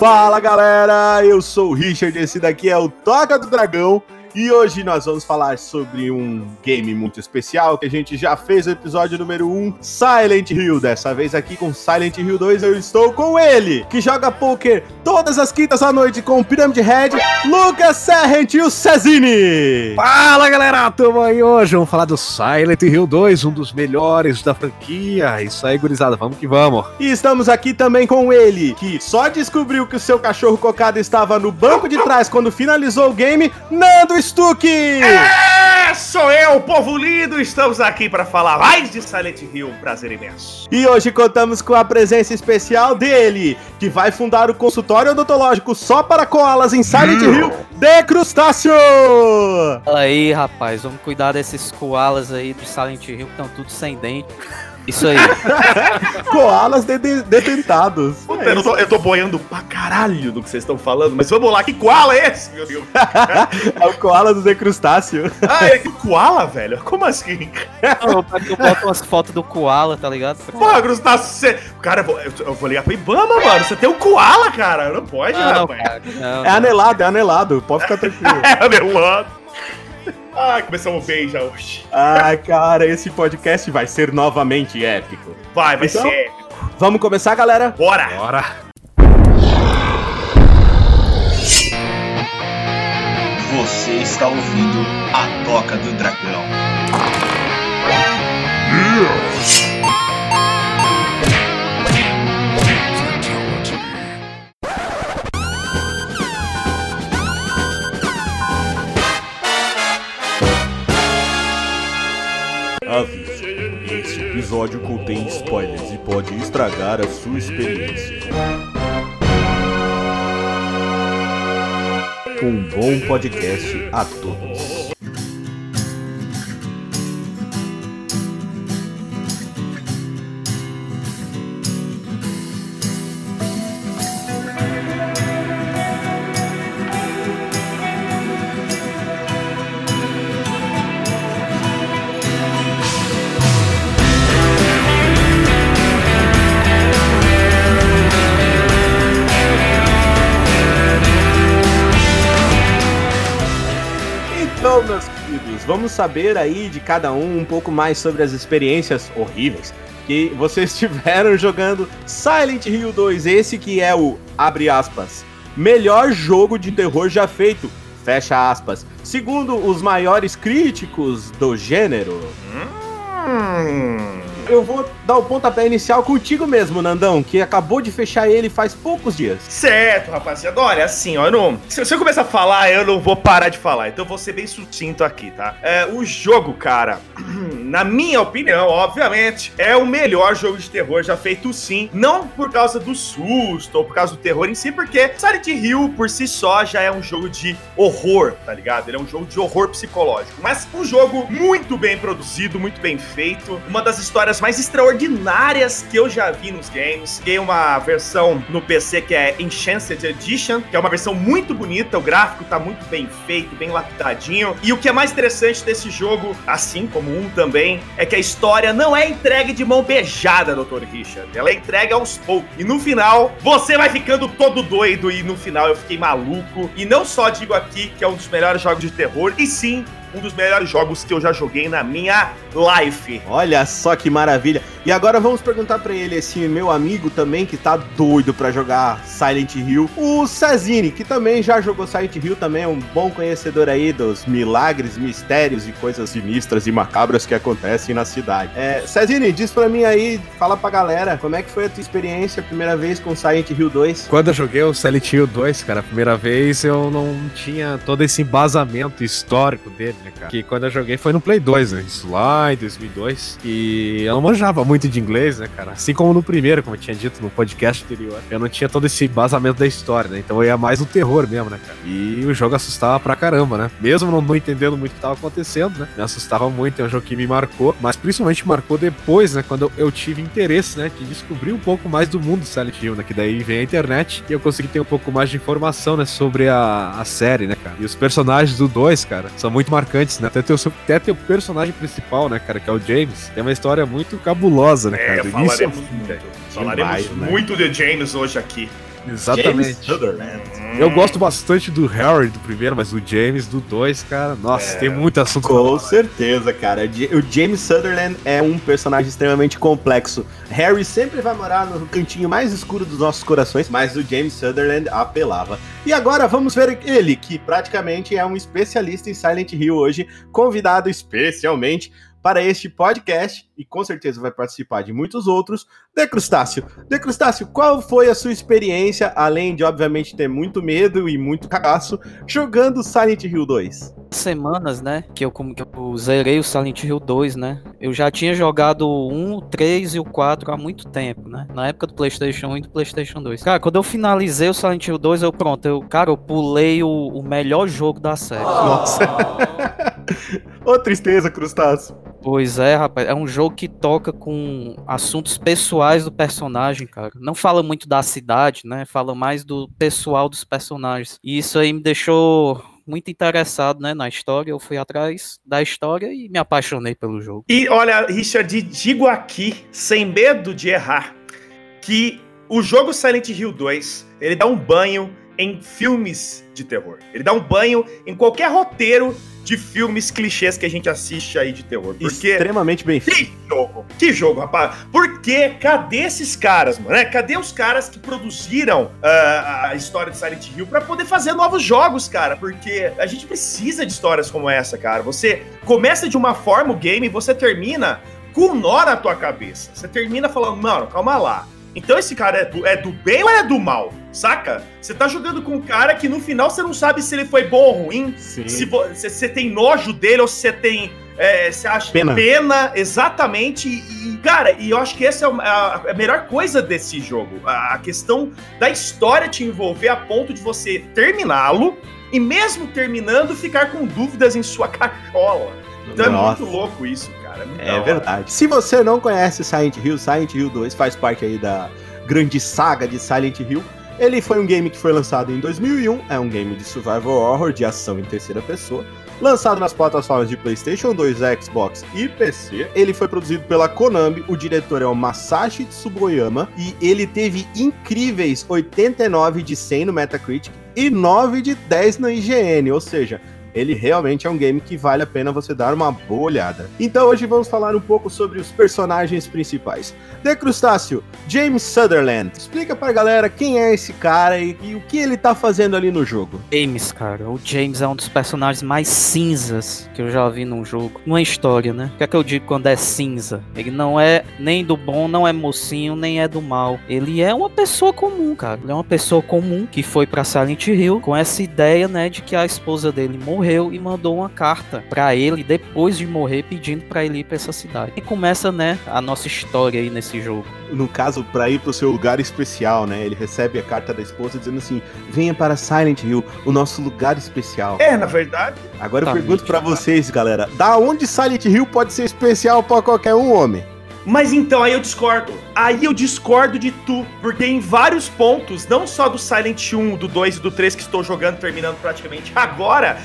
Fala galera, eu sou o Richard, esse daqui é o Toca do Dragão e hoje nós vamos falar sobre um game muito especial que a gente já fez o episódio número 1, Silent Hill. Dessa vez aqui com Silent Hill 2 eu estou com ele, que joga poker todas as quintas à noite com o Pyramid Head, Lucas Serrent e o Cezini. Fala galera, tamo aí hoje, vamos falar do Silent Hill 2, um dos melhores da franquia. Isso aí, gurizada, vamos que vamos. E estamos aqui também com ele, que só descobriu que o seu cachorro cocado estava no banco de trás quando finalizou o game, Nando Stuck! É, sou eu, o povo lindo. Estamos aqui para falar mais de Silent Hill. Um prazer imenso. E hoje contamos com a presença especial dele, que vai fundar o consultório odontológico só para koalas em Silent Hill, de Crustáceo! Fala aí, rapaz, vamos cuidar desses koalas aí do Silent Hill que estão tudo sem dente. Isso aí. Koalas de de- detentados. Puta, eu, tô, eu tô boiando pra caralho do que vocês estão falando, mas vamos lá, que koala é esse, meu Deus? É o koala do decrustáceo. Ah, é que koala, velho? Como assim? Não, que eu boto umas fotos do koala, tá ligado? Porra, Crustáceo, você... Cara, eu vou, eu, vou ligar pro Ibama, mano. Você tem um koala, cara. Não pode, Não, rapaz. cara, não, É anelado, é anelado. Pode ficar tranquilo. É, Adelano. Ai, começamos bem já hoje. Ah, cara, esse podcast vai ser novamente épico. Vai, vai Então? ser. Vamos começar, galera? Bora! Bora. Você está ouvindo a Toca do Dragão. Aviso: episódio contém spoilers e pode estragar a sua experiência. Um bom podcast a todos. Saber aí de cada um um pouco mais sobre as experiências horríveis que vocês tiveram jogando Silent Hill 2, esse que é o, abre aspas, melhor jogo de terror já feito, fecha aspas, segundo os maiores críticos do gênero. Hum. Eu vou dar o pontapé inicial contigo mesmo, Nandão, que acabou de fechar ele faz poucos dias. Certo, rapaziada. Olha, assim, ó, eu não, se, se eu começar a falar, eu não vou parar de falar. Então eu vou ser bem sucinto aqui, tá? É, o jogo, cara, na minha opinião, obviamente, é o melhor jogo de terror já feito sim. Não por causa do susto ou por causa do terror em si, porque Silent Hill por si só já é um jogo de horror, tá ligado? Ele é um jogo de horror psicológico. Mas um jogo muito bem produzido, muito bem feito. Uma das histórias mais extraordinárias que eu já vi nos games. Tem uma versão no PC que é Enchanted Edition, que é uma versão muito bonita. O gráfico tá muito bem feito, bem lapidadinho. E o que é mais interessante desse jogo, assim como um também, é que a história não é entregue de mão beijada, Dr. Richard. Ela é entregue aos poucos. E no final, você vai ficando todo doido. E no final eu fiquei maluco. E não só digo aqui que é um dos melhores jogos de terror, e sim um dos melhores jogos que eu já joguei na minha life. Olha só que maravilha. E agora vamos perguntar pra ele, esse meu amigo também que tá doido pra jogar Silent Hill, o Cezini, que também já jogou Silent Hill, também é um bom conhecedor aí dos milagres, mistérios e coisas sinistras e macabras que acontecem na cidade. É, Cezini, diz pra mim aí, fala pra galera, como é que foi a tua experiência a primeira vez com Silent Hill 2? Quando eu joguei o Silent Hill 2, cara, a primeira vez eu não tinha todo esse embasamento histórico dele, né, cara? Que quando eu joguei foi no Play 2, né? Isso lá em 2002. E eu não manjava muito de inglês, né, cara? Assim como no primeiro, como eu tinha dito no podcast anterior. Eu não tinha todo esse embasamento da história, né? Então eu ia mais no terror mesmo, né, cara? E o jogo assustava pra caramba, né? Mesmo não, entendendo muito o que tava acontecendo, né? Me assustava muito, é um jogo que me marcou. Mas principalmente marcou depois, né? Quando eu, tive interesse, né? De descobrir um pouco mais do mundo Silent Hill, né? Que daí vem a internet e eu consegui ter um pouco mais de informação, né? Sobre a, a série, né, cara? E os personagens do 2, cara, são muito marcantes, né? Até teu, até teu personagem principal, né, cara? Que é o James. Tem uma história muito cabulosa, né, cara? É, início ao falaremos muito. Falaremos Demais, né? muito de James hoje aqui. Exatamente. Eu gosto bastante do Harry do primeiro, mas do James do dois, cara. Nossa, tem muito assunto. Com certeza, cara. O James Sutherland é um personagem extremamente complexo. Harry sempre vai morar no cantinho mais escuro dos nossos corações, mas o James Sutherland apelava. E agora vamos ver ele, que praticamente é um especialista em Silent Hill hoje, convidado especialmente para este podcast e com certeza vai participar de muitos outros. De Crustáceo. De Crustáceo, qual foi a sua experiência, além de obviamente ter muito medo e muito cagaço, jogando Silent Hill 2? Semanas, né? Que eu, como que eu zerei o Silent Hill 2, né? Eu já tinha jogado o 1, o 3 e o 4 há muito tempo, né? Na época do PlayStation 1 e do PlayStation 2. Cara, quando eu finalizei o Silent Hill 2, eu pronto, eu, cara, eu pulei o, o melhor jogo da série. Nossa. Ô tristeza, Crustáceo. Pois é, rapaz. É um jogo que toca com assuntos pessoais do personagem, cara. Não fala muito da cidade, né? Fala mais do pessoal dos personagens. E isso aí me deixou muito interessado, né, na história. Eu fui atrás da história e me apaixonei pelo jogo. E olha, Richard, digo aqui, sem medo de errar, que o jogo Silent Hill 2, ele dá um banho em filmes de terror. Ele dá um banho em qualquer roteiro de filmes clichês que a gente assiste aí de terror. Porque Extremamente bem feito. que jogo! Que jogo, rapaz! Porque cadê esses caras, mano? né? Cadê os caras que produziram ah, a história de Silent Hill pra poder fazer novos jogos, cara? Porque a gente precisa de histórias como essa, cara. Você começa de uma forma o game e você termina com nó na tua cabeça. Você termina falando, mano, calma lá. Então esse cara é do, é do bem ou é do mal? Saca? Você tá jogando com um cara que no final você não sabe se ele foi bom ou ruim, Sim. se vo- se você tem nojo dele ou se você tem. É, você acha Pena. pena, exatamente. E, cara, e eu acho que essa é a, a melhor coisa desse jogo. A, a questão da história te envolver a ponto de você terminá-lo e, mesmo terminando, ficar com dúvidas em sua cachola. Então é Nossa. muito louco isso, cara. É hora. verdade. Se você não conhece Silent Hill, Silent Hill 2 faz parte aí da grande saga de Silent Hill. Ele foi um game que foi lançado em 2001, é um game de survival horror de ação em terceira pessoa, lançado nas plataformas de PlayStation 2, Xbox e PC. Ele foi produzido pela Konami, o diretor é o Masashi Tsuboyama e ele teve incríveis 89 de 100 no Metacritic e 9 de 10 na IGN, ou seja, ele realmente é um game que vale a pena você dar uma boa olhada. Então hoje vamos falar um pouco sobre os personagens principais. De Crustáceo, James Sutherland. Explica pra galera quem é esse cara e, e o que ele tá fazendo ali no jogo. James, cara. O James é um dos personagens mais cinzas que eu já vi num jogo. Numa história, né? O que é que eu digo quando é cinza? Ele não é nem do bom, não é mocinho, nem é do mal. Ele é uma pessoa comum, cara. Ele é uma pessoa comum que foi pra Silent Hill com essa ideia, né, de que a esposa dele morreu e mandou uma carta pra ele depois de morrer pedindo pra ele ir pra essa cidade. E começa, né, a nossa história aí nesse jogo. No caso, pra ir pro seu lugar especial, né? Ele recebe a carta da esposa dizendo assim: venha para Silent Hill, o nosso lugar especial. É, na verdade, Agora eu Tá, pergunto gente. pra vocês, galera: da onde Silent Hill pode ser especial pra qualquer um homem? Mas então, aí eu discordo. Aí eu discordo de tu. Porque em vários pontos, não só do Silent 1, do 2 e do 3 que estou jogando, terminando praticamente agora,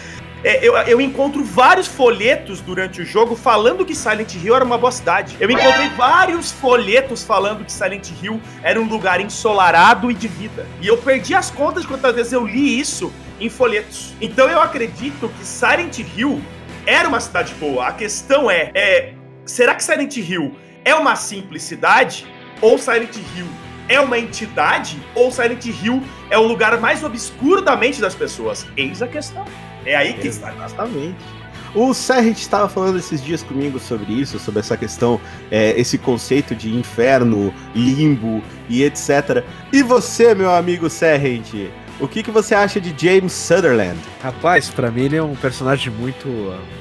é, eu, eu encontro vários folhetos durante o jogo falando que Silent Hill era uma boa cidade. Eu encontrei vários folhetos falando que Silent Hill era um lugar ensolarado e de vida. E eu perdi as contas de quantas vezes eu li isso em folhetos. Então eu acredito que Silent Hill era uma cidade boa. A questão é, é será que Silent Hill é uma simplicidade ou Silent Hill é uma entidade ou Silent Hill é o lugar mais obscuro da mente das pessoas? Eis a questão. É aí que está. Exatamente. O Serrit estava falando esses dias comigo sobre isso, sobre essa questão, é, esse conceito de inferno, limbo e etc. E você, meu amigo Serrit, o que, que você acha de James Sutherland? Rapaz, pra mim ele é um personagem muito,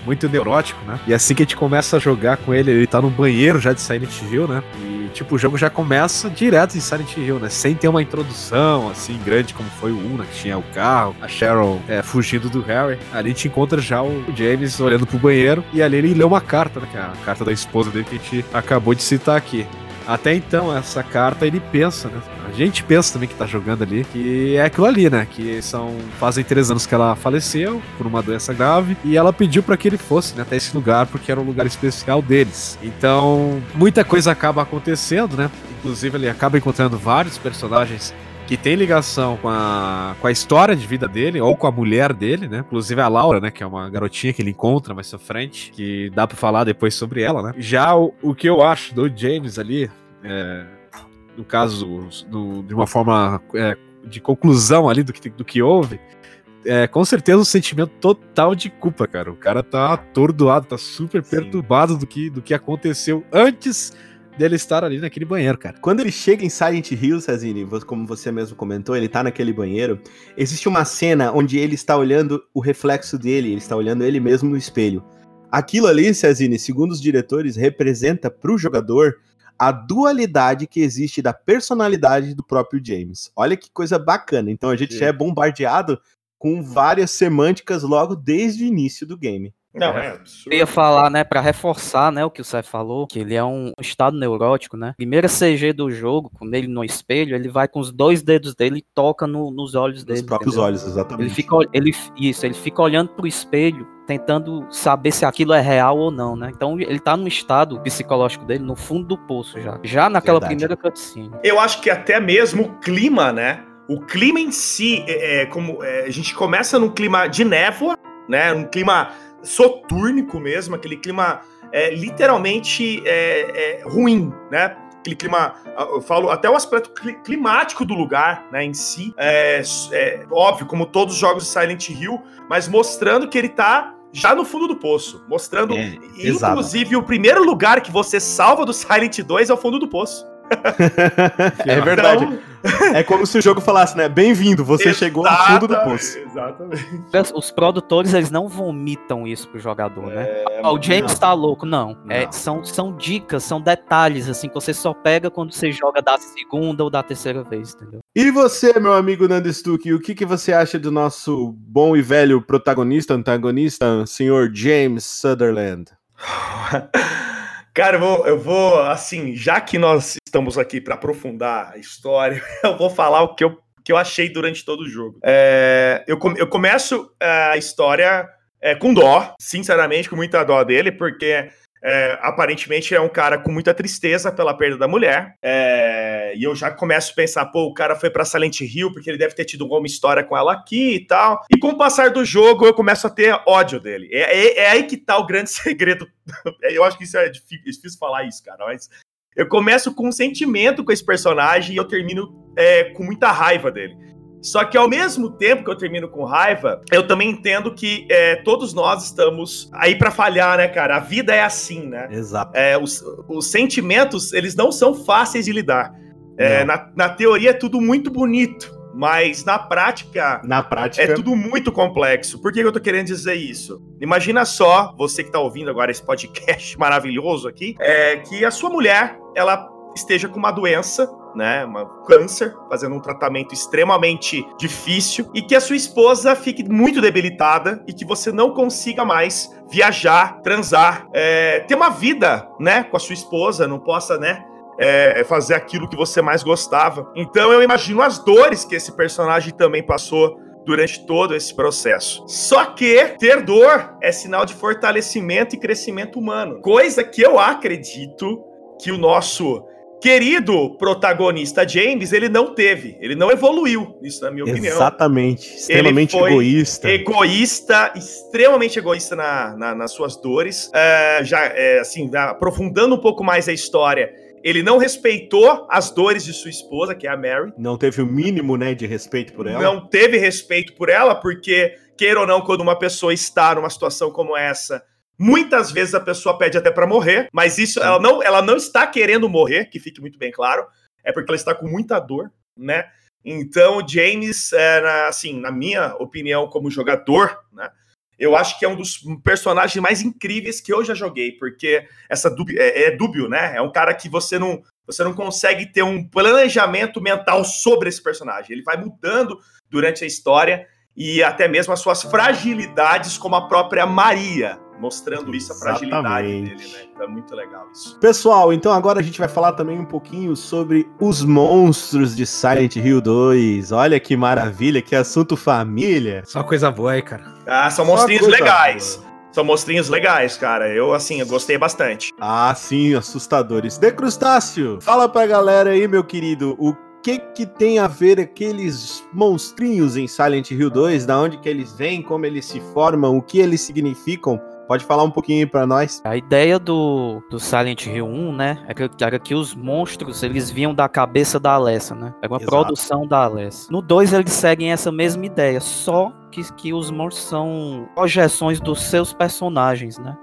muito neurótico, né? E assim que a gente começa a jogar com ele, ele tá no banheiro já de Silent Hill, né? E tipo, o jogo já começa direto em Silent Hill, né? Sem ter uma introdução assim grande como foi o 1, né? Que tinha o carro, a Cheryl é, fugindo do Harry. Ali a gente encontra já o James olhando pro banheiro e ali ele lê uma carta, né? Que é a carta da esposa dele que a gente acabou de citar aqui. Até então, essa carta ele pensa, né? A gente pensa também que tá jogando ali, que é aquilo ali, né? Que são. Fazem três anos que ela faleceu por uma doença grave e ela pediu para que ele fosse né, até esse lugar, porque era um lugar especial deles. Então, muita coisa acaba acontecendo, né? Inclusive, ele acaba encontrando vários personagens que tem ligação com a, com a história de vida dele, ou com a mulher dele, né? Inclusive a Laura, né? Que é uma garotinha que ele encontra mais pra frente, que dá pra falar depois sobre ela, né? Já o, o que eu acho do James ali, é, no caso, do, de uma forma é, de conclusão ali do que, do que houve, é, com certeza um sentimento total de culpa, cara. O cara tá atordoado, tá super perturbado do que, do que aconteceu antes dele estar ali naquele banheiro, cara. Quando ele chega em Silent Hill, Cezine, como você mesmo comentou, ele tá naquele banheiro. Existe uma cena onde ele está olhando o reflexo dele, ele está olhando ele mesmo no espelho. Aquilo ali, Cezine, segundo os diretores, representa pro jogador a dualidade que existe da personalidade do próprio James. Olha que coisa bacana. Então a gente Sim. já é bombardeado com várias semânticas logo desde o início do game. Não, é, é absurdo. Eu ia falar, né, para reforçar, né, o que o Seth falou, que ele é um estado neurótico, né? Primeira CG do jogo, com ele no espelho, ele vai com os dois dedos dele e toca no, nos olhos dele. Nos próprios entendeu? olhos, exatamente. Ele fica, ele, isso, ele fica olhando pro espelho, tentando saber se aquilo é real ou não, né? Então ele tá no estado psicológico dele no fundo do poço já. Já naquela Verdade. primeira cutscene. Eu acho que até mesmo o clima, né? O clima em si, é, é como é, a gente começa num clima de névoa, né? Um clima sotúrnico mesmo, aquele clima é, literalmente é, é, ruim, né? Aquele clima, eu falo até o aspecto climático do lugar, né, em si, é, é, óbvio, como todos os jogos de Silent Hill, mas mostrando que ele tá já no fundo do poço, mostrando, é, inclusive, exato. o primeiro lugar que você salva do Silent 2 é o fundo do poço. é verdade. Então... É como se o jogo falasse, né? Bem-vindo, você Exatamente, chegou no fundo do poço. Exatamente. Os produtores, eles não vomitam isso pro jogador, né? é, né? o James não. tá louco, não. É, não. É, são, são dicas, são detalhes, assim, que você só pega quando você joga da segunda ou da terceira vez, entendeu? E você, meu amigo Nando Stuck, o que, que você acha do nosso bom e velho protagonista, antagonista, senhor James Sutherland? Cara, eu vou, eu vou, assim, já que nós estamos aqui para aprofundar a história, eu vou falar o que eu, que eu achei durante todo o jogo. É, eu, eu começo a história é, com dó, sinceramente, com muita dó dele, porque é, aparentemente é um cara com muita tristeza pela perda da mulher. É, e eu já começo a pensar, pô, o cara foi pra Silent Hill porque ele deve ter tido uma história com ela aqui e tal. E com o passar do jogo, eu começo a ter ódio dele. É, é, é aí que tá o grande segredo. eu acho que isso é difícil, é difícil falar isso, cara, mas eu começo com um sentimento com esse personagem e eu termino é, com muita raiva dele. Só que ao mesmo tempo que eu termino com raiva, eu também entendo que é, todos nós estamos aí para falhar, né, cara? A vida é assim, né? Exato. É, os, os sentimentos, eles não são fáceis de lidar. É, na, na teoria é tudo muito bonito, mas na prática, na prática é tudo muito complexo. Por que eu tô querendo dizer isso? Imagina só, você que tá ouvindo agora esse podcast maravilhoso aqui, é que a sua mulher, ela esteja com uma doença né, uma câncer, fazendo um tratamento extremamente difícil e que a sua esposa fique muito debilitada e que você não consiga mais viajar, transar, é, ter uma vida, né, com a sua esposa, não possa, né, é, fazer aquilo que você mais gostava. Então eu imagino as dores que esse personagem também passou durante todo esse processo. Só que ter dor é sinal de fortalecimento e crescimento humano, coisa que eu acredito que o nosso querido protagonista James, ele não teve, ele não evoluiu, isso na minha opinião. Exatamente, extremamente egoísta. Egoísta, extremamente egoísta na, na nas suas dores. É, já, é, assim, aprofundando um pouco mais a história, ele não respeitou as dores de sua esposa, que é a Mary. Não teve o mínimo, né, de respeito por ela. Não teve respeito por ela, porque, queira ou não, quando uma pessoa está numa situação como essa, Muitas vezes a pessoa pede até para morrer, mas isso ela não, ela não está querendo morrer, que fique muito bem claro, é porque ela está com muita dor, né? Então, James, era, assim, na minha opinião, como jogador, né? Eu acho que é um dos personagens mais incríveis que eu já joguei, porque essa dúbio, é, é dúbio, né? É um cara que você não, você não consegue ter um planejamento mental sobre esse personagem. Ele vai mudando durante a história e até mesmo as suas fragilidades, como a própria Maria, mostrando isso, a fragilidade dele, né? Então é muito legal isso. Pessoal, então agora a gente vai falar também um pouquinho sobre os monstros de Silent Hill 2. Olha que maravilha, que assunto família. Só coisa boa aí, cara. Ah, são monstrinhos legais. Boa. São monstrinhos legais, cara. Eu, assim, eu gostei bastante. Ah, sim, assustadores. De Crustáceo, fala pra galera aí, meu querido, o que que tem a ver aqueles monstrinhos em Silent Hill 2? Da onde que eles vêm, como eles se formam, o que eles significam? Pode falar um pouquinho para nós? A ideia do, do Silent Hill 1, né, é que, era que os monstros, eles vinham da cabeça da Alessa, né? Era uma Exato. produção da Alessa. No 2 eles seguem essa mesma ideia, só que, que os monstros são projeções dos seus personagens, né?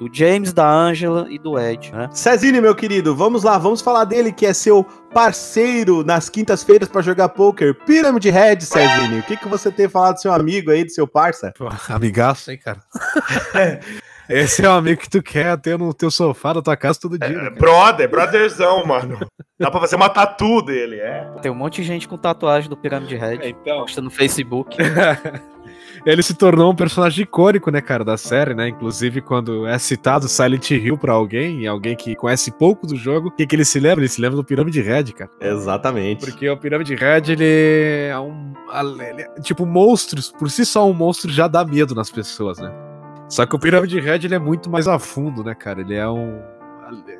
Do James, da Angela e do Ed, né? Cezine, meu querido, vamos lá, vamos falar dele que é seu parceiro nas quintas-feiras para jogar poker. Pyramid Head, Cezine. O que, que você tem a falar do seu amigo aí, do seu parça? Pô, amigaço, hein, cara? Esse é o amigo que tu quer ter no teu sofá da tua casa todo dia. É, né, brother, brotherzão, mano. Dá pra fazer uma tatu dele, é. Tem um monte de gente com tatuagem do Pyramid Head. então. Posta no Facebook. Ele se tornou um personagem icônico, né, cara, da série, né? Inclusive, quando é citado Silent Hill pra alguém, alguém que conhece pouco do jogo, o que, que ele se lembra? Ele se lembra do Pirâmide Red, cara. Exatamente. Porque o Pirâmide Red, ele é um. ele é- tipo, monstros, por si só, um monstro já dá medo nas pessoas, né? Só que o Pirâmide Red, ele é muito mais a fundo, né, cara? Ele é um.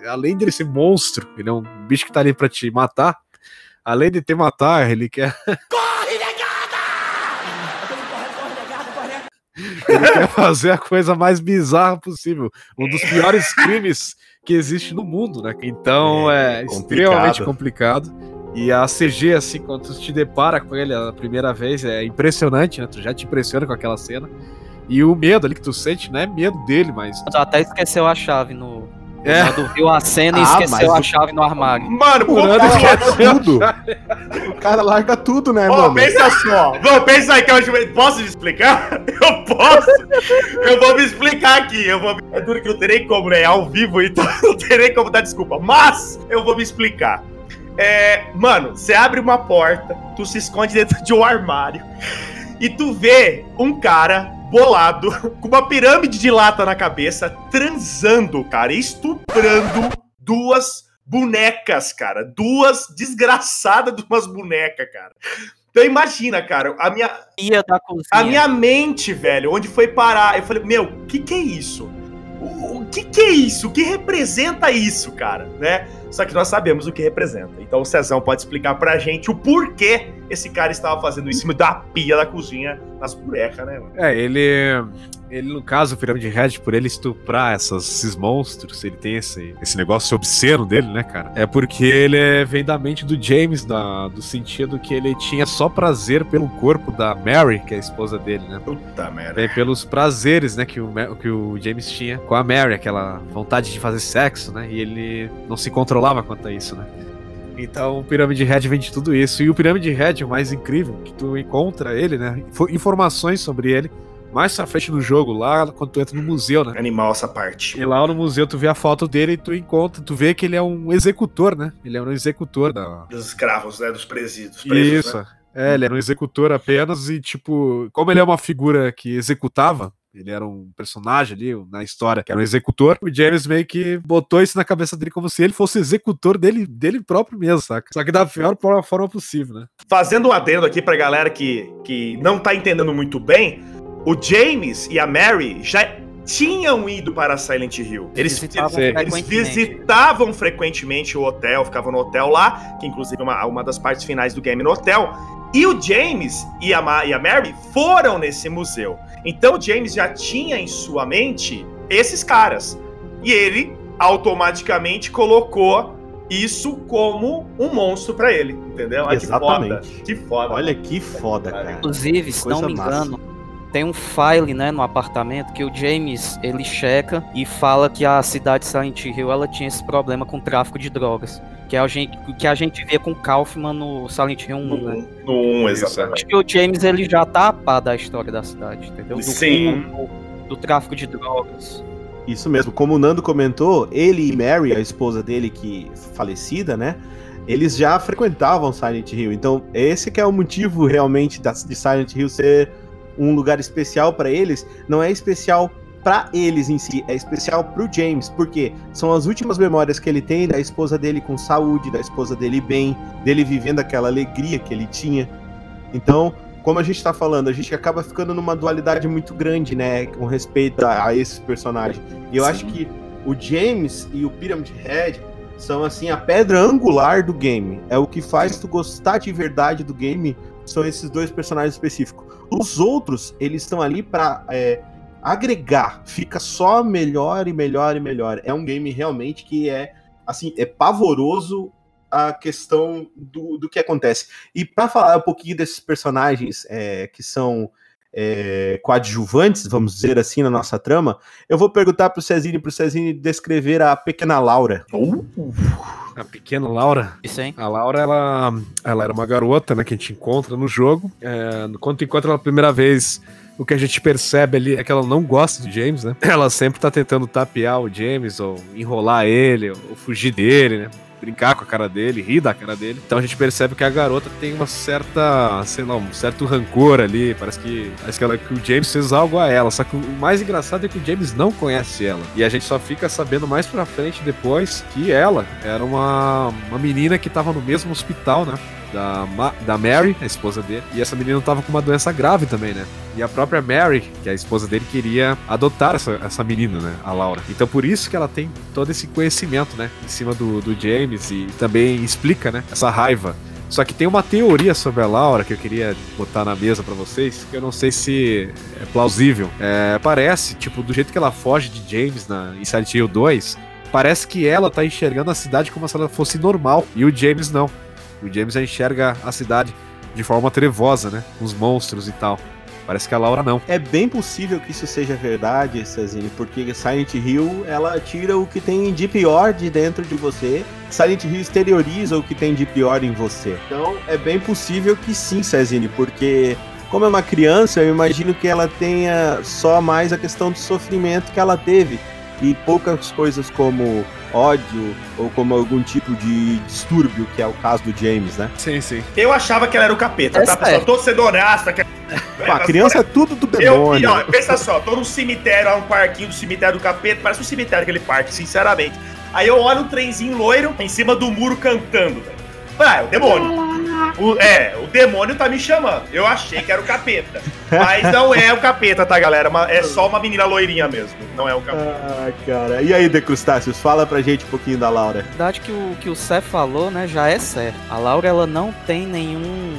Além dele ser monstro, ele é um bicho que tá ali pra te matar. Além de te matar, ele quer. Ele quer fazer a coisa mais bizarra possível. Um dos piores crimes que existe no mundo, né? Então é, É, extremamente complicado. complicado. E a CG, assim, quando tu te depara com ele a primeira vez, é impressionante, né? Tu já te impressiona com aquela cena. E o medo ali que tu sente não é medo dele, mas. Tu até esqueceu a chave no. É. Quando viu a cena e Ah, esqueceu a o- chave no armário. Mano, O que larga tudo. O cara larga tudo, né, Ó, mano? pensa só. Vamos, pensa aí que eu posso me explicar? Eu posso. Eu vou me explicar aqui. Eu vou... É duro que não terei como, né? É ao vivo, então não terei como dar desculpa. Mas eu vou me explicar. É, mano, você abre uma porta, tu se esconde dentro de um armário e tu vê um cara bolado com uma pirâmide de lata na cabeça transando, cara, estuprando duas bonecas, cara. Duas desgraçadas de umas bonecas, cara. Então imagina, cara, a minha, a minha mente, velho, onde foi parar? Eu falei, meu, o que que é isso? O, o que que é isso? O que representa isso, cara, né? Só que nós sabemos o que representa. Então o Cezão pode explicar pra gente o porquê esse cara estava fazendo isso em cima da pia da cozinha nas bonecas, né? É, ele. Ele, no caso, o Pirâmide Red, por ele estuprar essas- esses monstros, ele tem esse, esse negócio obsceno dele, né, cara? É porque ele é- vem da mente do James, da, do sentido que ele tinha só prazer pelo corpo da Mary, que é a esposa dele, né? Puta merda. Pelos prazeres, né, que o, que o James tinha com a Mary, aquela vontade de fazer sexo, né? E ele não se controlava quanto a isso, né? Então o Pirâmide Red vem de tudo isso. E o Pirâmide Red, o mais incrível, que tu encontra ele, né? info- Informações sobre ele mais pra frente no jogo, lá quando tu entra no museu, né? Animal essa parte. E lá no museu tu vê a foto dele e tu encontra, tu vê que ele é um executor, né? Ele é um executor da, Dos escravos, né? Dos presídios. presos, isso. né? É, ele era um executor apenas e, tipo, como ele é uma figura que executava, ele era um personagem ali na história que era um executor, o James meio que botou isso na cabeça dele como se ele fosse executor dele, dele próprio mesmo, saca? Só que da pior por- forma possível, né? Fazendo um adendo aqui pra galera que, que não tá entendendo muito bem, o James e a Mary já tinham ido para Silent Hill. Eles, visitavam eles frequentemente. visitavam frequentemente o hotel, ficavam no hotel lá, que inclusive é uma, uma das partes finais do game no hotel. E o James e a, Ma- e a Mary foram nesse museu. Então o James já tinha em sua mente esses caras. E ele automaticamente colocou isso como um monstro pra ele, entendeu? Olha que foda. Exatamente. Que foda. Olha que foda, cara. Inclusive, se Coisa não me massa. engano, tem um file, né, no apartamento que o James, ele checa e fala que a cidade de Silent Hill, ela tinha esse problema com tráfico de drogas. Que a gente, que a gente via com Kaufman no Silent Hill 1, né? No 1, Isso, exatamente. Acho que o James, ele já tá a par da história da cidade, entendeu? Do Sim. culto, do tráfico de drogas. Isso mesmo, como o Nando comentou, ele e Mary, a esposa dele que falecida, né? Eles já frequentavam Silent Hill. Então, esse que é o motivo realmente da- de Silent Hill ser um lugar especial pra eles. Não é especial pra eles em si, é especial pro James, porque são as últimas memórias que ele tem da esposa dele com saúde, da esposa dele bem, dele vivendo aquela alegria que ele tinha. Então, como a gente tá falando, a gente acaba ficando numa dualidade muito grande, né, com respeito a, a esse personagem. E eu Sim. acho que o James e o Pyramid Head são assim a pedra angular do game. É o que faz tu gostar de verdade do game. São esses dois personagens específicos. Os outros, eles estão ali pra é, agregar. Fica só melhor e melhor e melhor. É um game realmente que é assim, é pavoroso a questão do, do que acontece. E para falar um pouquinho desses personagens é, que são é, coadjuvantes, vamos dizer assim, na nossa trama, eu vou perguntar pro Cezine e pro Cezine descrever a pequena Laura. A pequena Laura. Isso, hein? A Laura, ela, ela era uma garota, né, que a gente encontra no jogo. É, quando encontra ela a primeira vez, o que a gente percebe ali é que ela não gosta do James, né? Ela sempre tá tentando tapear o James, ou enrolar ele, ou fugir dele, né? Brincar com a cara dele, rir da cara dele. Então a gente percebe que a garota tem uma certa, sei lá, um certo rancor ali. Parece que, parece que, ela, que o James fez algo a ela. Só que o mais engraçado é que o James não conhece ela. E a gente só fica sabendo mais pra frente depois que ela era uma, uma menina que tava no mesmo hospital, né? Da, Ma da Mary, a esposa dele, e essa menina tava com uma doença grave também, né? E a própria Mary, que é a esposa dele, queria adotar essa, essa menina, né? A Laura. Então por isso que ela tem todo esse conhecimento, né? Em cima do, do James e também explica, né? Essa raiva. Só que tem uma teoria sobre a Laura que eu queria botar na mesa para vocês, que eu não sei se é plausível. É, parece, tipo, do jeito que ela foge de James na, Silent Hill 2, parece que ela tá enxergando a cidade como se ela fosse normal, e o James não. O James já enxerga a cidade de forma trevosa, né? Os monstros e tal. Parece que a Laura não. É bem possível que isso seja verdade, Cezine, porque Silent Hill, ela tira o que tem de pior de dentro de você. Silent Hill exterioriza o que tem de pior em você. Então, é bem possível que sim, Cezine, porque como é uma criança, eu imagino que ela tenha só mais a questão do sofrimento que ela teve e poucas coisas como ódio ou como algum tipo de distúrbio, que é o caso do James, né? Sim, sim. Eu achava que ela era o capeta, É tá, pessoal? certo. Torcedorasta. Que... Pô, a criança é tudo do Eu, demônio. ó, pensa só, tô num cemitério, um parquinho do cemitério do capeta, parece um cemitério aquele parque, sinceramente. Aí eu olho um trenzinho loiro em cima do muro cantando, velho. Ah, é o demônio. O- é, o demônio tá me chamando. Eu achei que era o capeta. Mas não é o capeta, tá, galera? É só uma menina loirinha mesmo. Não é o capeta. Ah, cara. E aí, Decrustáceos, fala pra gente um pouquinho da Laura. Na verdade que o que o Seth falou, né, já é certo. A Laura ela não tem nenhum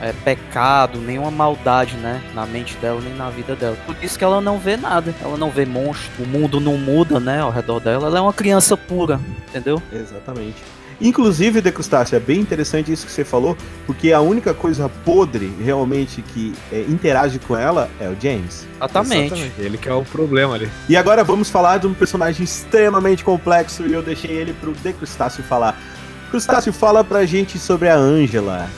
é, pecado, nenhuma maldade, né, na mente dela nem na vida dela. Por isso que ela não vê nada. Ela não vê monstro. O mundo não muda, né, ao redor dela. Ela é uma criança pura, entendeu? Exatamente. Inclusive, Decrustáceo, é bem interessante isso que você falou, porque a única coisa podre realmente que é, interage com ela é o James. Exatamente. Ele que é o problema ali. E agora vamos falar de um personagem extremamente complexo e eu deixei ele pro Decrustáceo falar. Crustáceo, fala pra gente sobre a Angela.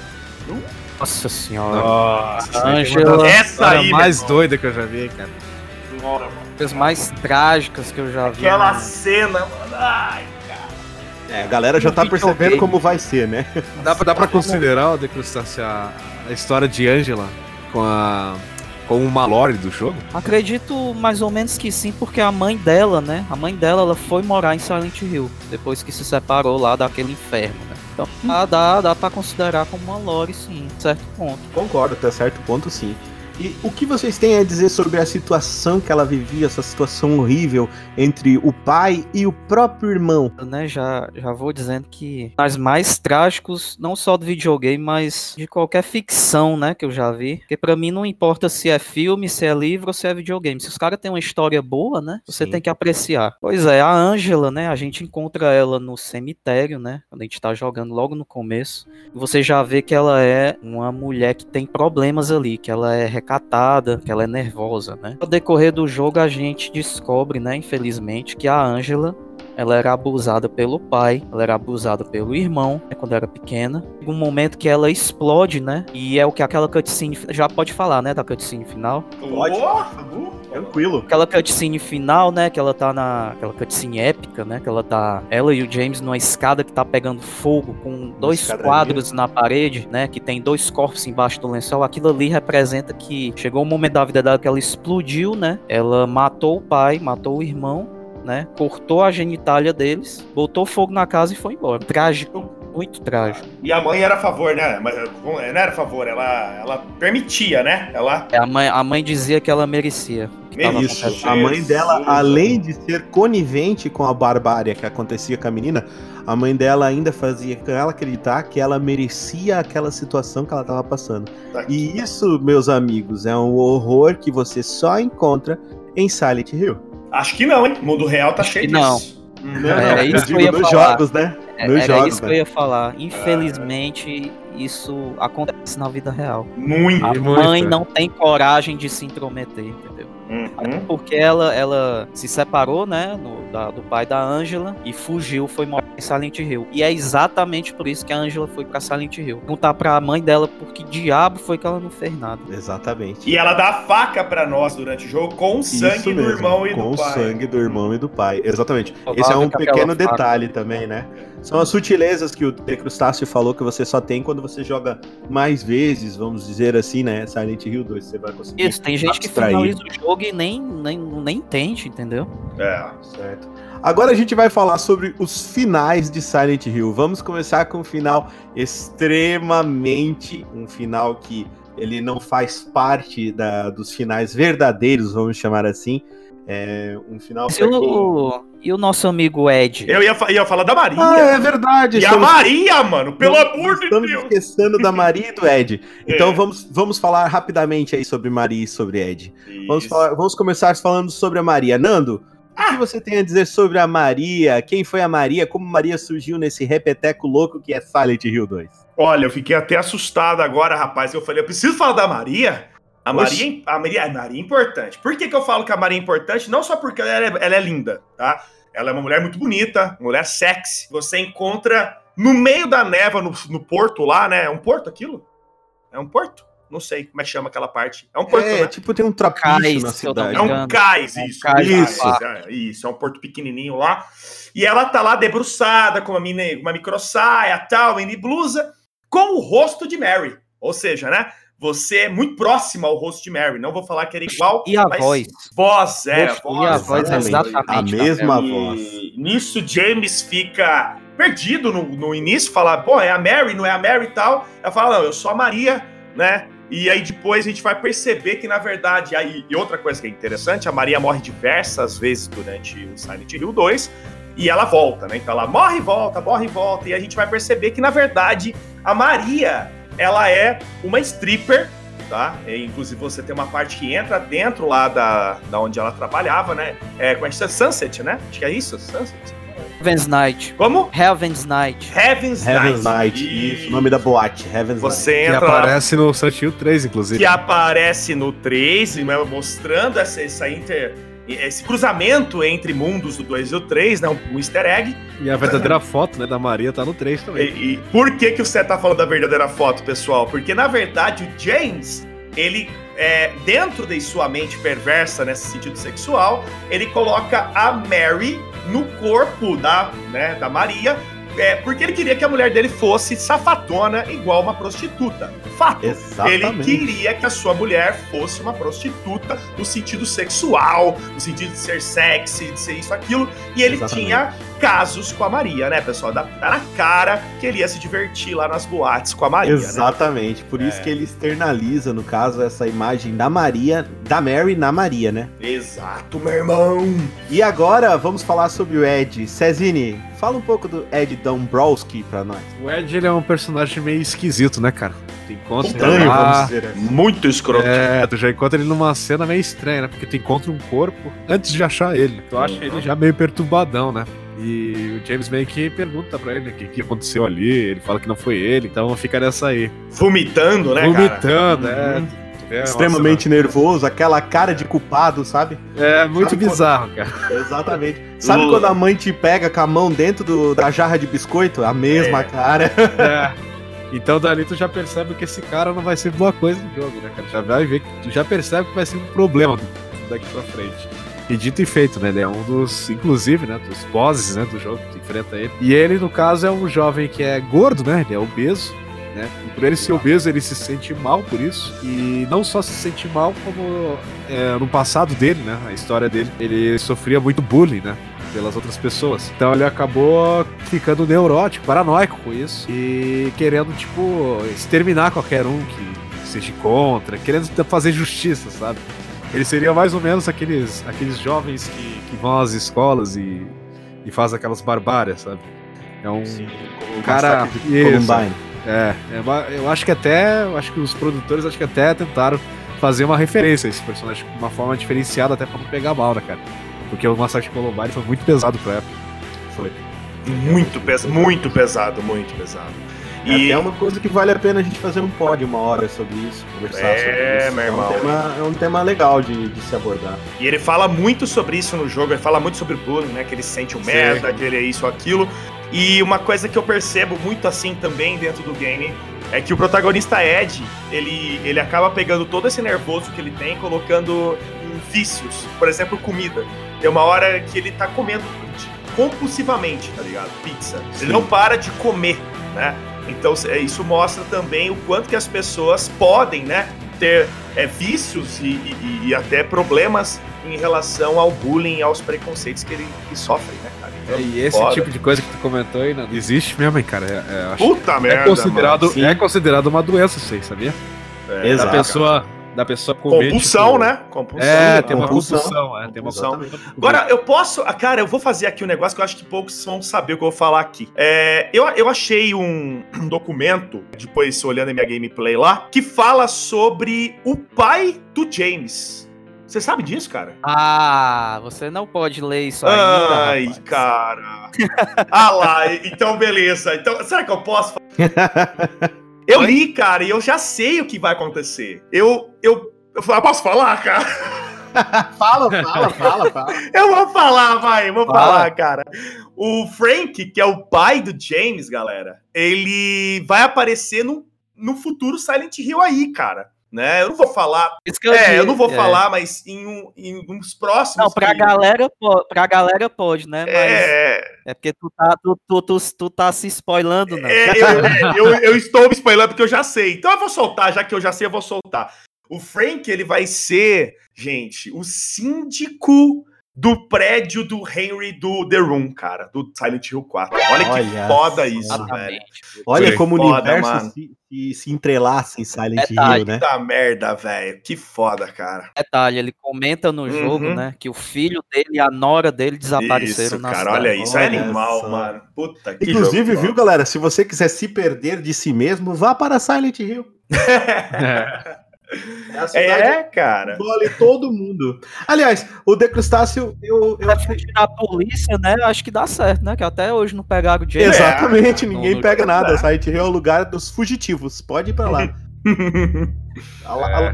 Nossa senhora. Nossa, Ângela. Essa aí, mais doida que eu já vi, cara. As mais trágicas que eu já vi. Aquela né? cena, mano. Ai, É, a galera já No tá percebendo como vai ser, né? Dá, pra- dá pra considerar, o Decrustáceo, a, a história de Angela com a. com o Mallory do jogo? Acredito mais ou menos que sim, porque a mãe dela, né? A mãe dela, ela foi morar em Silent Hill, depois que se separou lá daquele inferno, né? Então dá, dá, dá pra considerar como uma lore, sim, certo ponto. Concordo, até certo ponto sim. E o que vocês têm a dizer sobre a situação que ela vivia, essa situação horrível entre o pai e o próprio irmão? Né, já, já vou dizendo que as mais trágicos, não só do videogame, mas de qualquer ficção, né, que eu já vi. Porque pra mim não importa se é filme, se é livro ou se é videogame. Se os caras têm uma história boa, né, você Sim. tem que apreciar. Pois é, a Angela, né, a gente encontra ela no cemitério, né, quando a gente tá jogando logo no começo. Você já vê que ela é uma mulher que tem problemas ali, que ela é recatada, que ela é nervosa, né. No decorrer do jogo a gente descobre, né, infelizmente, que a Angela ela era abusada pelo pai, ela era abusada pelo irmão, né, quando era pequena. Um momento que ela explode, né? E é o que aquela cutscene já pode falar, né, da cutscene final. Pode. Pode. Tranquilo. Aquela cutscene final, né, que ela tá na aquela cutscene épica, né, que ela tá ela e o James numa escada que tá pegando fogo com dois quadros na parede, né, que tem dois corpos embaixo do lençol. Aquilo ali representa que chegou um momento da vida dela que ela explodiu, né? Ela matou o pai, matou o irmão né? Cortou a genitália deles, botou fogo na casa e foi embora. Trágico, muito trágico. E a mãe era a favor, né? Mas, Não era a favor, ela, ela permitia, né? Ela. A mãe, a mãe dizia que ela merecia. Tava Isso. acontecendo. A mãe dela, Jesus. além de ser conivente com a barbárie que acontecia com a menina, a mãe dela ainda fazia com ela acreditar que ela merecia aquela situação que ela estava passando. Tá E isso, meus amigos, é um horror que você só encontra em Silent Hill. Acho que não, hein? O mundo real tá cheio que não. disso. Não, É, não, isso eu que eu ia nos falar. jogos, né? É, Nos Era jogos, isso que né? eu ia falar. Infelizmente, isso acontece na vida real. Muito. A E muito. mãe não tem coragem de se intrometer, Uhum. Porque ela, ela se separou, né, no- da- do pai da Angela e fugiu, foi morar em Silent Hill. E é exatamente por isso que a Angela foi pra Silent Hill. Perguntar pra mãe dela por que diabo foi que ela não fez nada. Exatamente. E ela dá a faca pra nós durante o jogo com o sangue Isso do mesmo, irmão e com do o pai. sangue do irmão e do pai. Exatamente. Provável Esse é um que pequeno faca- detalhe também, né? São as sutilezas que o The Crustáceo falou que você só tem quando você joga mais vezes, vamos dizer assim, né? Silent Hill 2, você vai conseguir. Isso, tem gente que abstrair. finaliza o jogo nem, nem, nem entende, entendeu? É. Certo. Agora a gente vai falar sobre os finais de Silent Hill. Vamos começar com um final extremamente. Um final que ele não faz parte da- dos finais verdadeiros, vamos chamar assim. É um final. E pra quem- o, e o nosso amigo Ed? Eu ia, ia falar da Maria. Ah, é verdade. e a estamos- Maria, mano, pelo amor de Estamos Deus. esquecendo da Maria e do Ed. Então É. vamos, vamos falar rapidamente aí sobre Maria e sobre Ed. Vamos, falar- vamos começar falando sobre a Maria. Nando, o Ah! que você tem a dizer sobre a Maria? Quem foi a Maria? Como Maria surgiu nesse repeteco louco que é Silent Hill 2? Olha, eu fiquei até assustado agora, rapaz. Eu falei, eu preciso falar da Maria. A Oxi. Maria, a Maria, a Maria é importante. Por que, que eu falo que a Maria é importante? Não só porque ela é, ela é linda, tá? Ela é uma mulher muito bonita, uma mulher sexy. Você encontra no meio da neva, no, no porto lá, né? É um porto aquilo? É um porto? Não sei como é que chama aquela parte. É um porto, é, né? tipo, tem um trapiche Cais, na cidade. É um cais, É um isso. cais isso, é, isso, é um porto pequenininho lá. E ela tá lá debruçada com uma, mini, uma micro saia, tal, mini blusa, com o rosto de Mary. Ou seja, né? Você é muito próximo ao rosto de Mary. Não vou falar que era igual. E a mas voz? Voz, é. Rosto e a voz é Exatamente. A mesma E voz. nisso, James fica perdido no, no início, fala, pô, é a Mary, não é a Mary e tal. Ela fala, não, eu sou a Maria, né? E aí depois a gente vai perceber que, na verdade, aí, e outra coisa que é interessante, a Maria morre diversas vezes durante o Silent Hill 2, e ela volta, né? Então ela morre e volta, morre e volta, e a gente vai perceber que, na verdade, a Maria, ela é uma stripper, tá? E, inclusive você tem uma parte que entra dentro lá da, da onde ela trabalhava, né? É, como é que chama? Sunset, né? Acho que é isso, Sunset. Heaven's Night. Como? Heaven's Night. Heaven's, Heaven's Night. Night. Isso, o nome da boate. Heaven's Night. Você Que entra lá, aparece no Silent Hill 3, inclusive. que aparece no 3, né, mostrando essa, essa inter, esse cruzamento entre mundos do 2 e o 3, né? Um, um easter egg. E a verdadeira foto né, da Maria tá no 3 E, também. e por que, que você tá falando da verdadeira foto, pessoal? Porque, na verdade, o James, ele, é, dentro de sua mente perversa, nesse sentido sexual, ele coloca a Mary no corpo da, né, da Maria, é, porque ele queria que a mulher dele fosse safatona igual uma prostituta. Fato. Ele Exatamente. queria que a sua mulher fosse uma prostituta no sentido sexual, no sentido de ser sexy, de ser isso, aquilo. E ele Exatamente. tinha casos com a Maria, né, pessoal? Tá na cara que ele ia se divertir lá nas boates com a Maria, né? Exatamente, por isso que ele externaliza, no caso, essa imagem da Maria, da Mary na Maria, né? Exato, meu irmão. E agora vamos falar sobre o Ed. Cezine, fala um pouco do Ed Dombrowski pra nós. O Ed ele é um personagem meio esquisito, né, cara? Tu encontra ele Estranho, lá, vamos dizer assim. Muito escroto. É, tu já encontra ele numa cena meio estranha, né? Porque tu encontra um corpo antes de achar ele. Tu acha ele já meio perturbadão, né? E o James meio que pergunta pra ele né, o que, que aconteceu ali. Ele fala que não foi ele, então fica nessa aí. Vomitando, né, Vomitando, cara? é. Uhum. Vê, Extremamente nervoso, aquela cara de culpado, sabe? nossa, É muito Sabe quando- bizarro, cara. Exatamente. Sabe quando a mãe te pega com a mão dentro do- da jarra de biscoito? A mesma É. cara. É. Então dali tu já percebe que esse cara não vai ser boa coisa no jogo, né, cara? Já vai ver que tu já percebe que vai ser um problema daqui pra frente. E dito e feito, né? Ele é um dos, inclusive, né, dos bosses, né, do jogo que enfrenta ele. E ele, no caso, é um jovem que é gordo, né? Ele é obeso, né? E por ele ser obeso, ele se sente mal por isso. E não só se sente mal, como é, no passado dele, né? A história dele, ele sofria muito bullying, né? pelas outras pessoas. Então ele acabou ficando neurótico, paranoico com isso e querendo, tipo, exterminar qualquer um que seja contra, querendo fazer justiça, sabe? Ele seria mais ou menos aqueles, aqueles jovens que, que vão às escolas e, e fazem aquelas barbárias, sabe? É um o cara. Isso. Columbine. É, é eu acho que até. eu acho que os produtores acho que até tentaram fazer uma referência a esse personagem de uma forma diferenciada, até pra não pegar mal, né, cara? Porque o Massacre de Columbine foi muito pesado pra época. Foi. Muito pesado, muito pesado, muito pesado. E é uma coisa que vale a pena a gente fazer um pod uma hora sobre isso, conversar É, sobre isso. meu irmão. É um tema, é um tema legal de, de se abordar. E ele fala muito sobre isso no jogo, ele fala muito sobre bullying, né? Que ele se sente um Sim. merda, que ele é isso ou aquilo. E uma coisa que eu percebo muito assim também dentro do game é que o protagonista Ed, ele, ele acaba pegando todo esse nervoso que ele tem, e colocando em vícios. Por exemplo, comida. Tem uma hora que ele tá comendo compulsivamente, tá ligado? Pizza. Ele não para de comer, né? Então é, isso mostra também o quanto que as pessoas podem, né? Ter é, vícios e, e- e até problemas em relação ao bullying e aos preconceitos que ele que sofre, né, cara? Então, e esse foda. tipo de coisa que tu comentou aí, não existe mesmo, hein, cara? É, é, Puta é merda. considerado, Sim. é considerado uma doença isso aí, sabia? mano. É, Exato. Da pessoa, da pessoa comer, Compulsão, tipo- né? Compulsão. É, tem uma Compulsão. compulsão, é, tem uma Compulsão. compulsão. Agora, eu posso. ah, Cara, eu vou fazer aqui um negócio que eu acho que poucos vão saber o que eu vou falar aqui. É, eu, eu achei um, um documento, depois olhando a minha gameplay lá, que fala sobre o pai do James. Você sabe disso, cara? Ah, você não pode ler isso ainda. Ai, rapaz. cara. ah lá, então beleza. Então, será que eu posso? eu li, cara, e eu já sei o que vai acontecer. Eu. Eu, eu posso falar, cara? fala, fala, fala, fala. Eu vou falar, vai, eu vou Fala. falar, cara. O Frank, que é o pai do James, galera, ele vai aparecer no, no futuro Silent Hill aí, cara. Né? Eu não vou falar. Eu é, eu não vou é. falar, mas em, um, em uns próximos. Não, pra que- galera, pra galera pode, né? Mas é, É, porque tu tá, tu, tu, tu, tu tá se spoilando, né? é, eu, eu, eu estou me spoilando porque eu já sei. Então eu vou soltar, já que eu já sei, eu vou soltar. O Frank, ele vai ser, gente, o síndico do prédio do Henry do The Room, cara, do Silent Hill 4. Olha, que Olha foda só. isso, velho. Olha Foi como o foda, universo mano. se, se, entrelaça em Silent Detalhe. Hill, né? Puta merda, velho. Que foda, cara. Detalhe, ele comenta no Uhum. jogo, né, que o filho dele e a nora dele desapareceram isso, na cara. cidade. Olha isso. É Olha animal, só. mano. Puta que Inclusive, jogo viu, galera? Se você quiser se perder de si mesmo, vá para Silent Hill. É. É a cidade É, cara. que engole todo mundo. Aliás, o Decrustáceo, eu, eu Pra fugir da polícia, né, acho que dá certo, né, que até hoje não pegaram o James. Exatamente, É. ninguém pega nada. é. Silent Hill é o lugar dos fugitivos. Pode ir pra lá. A-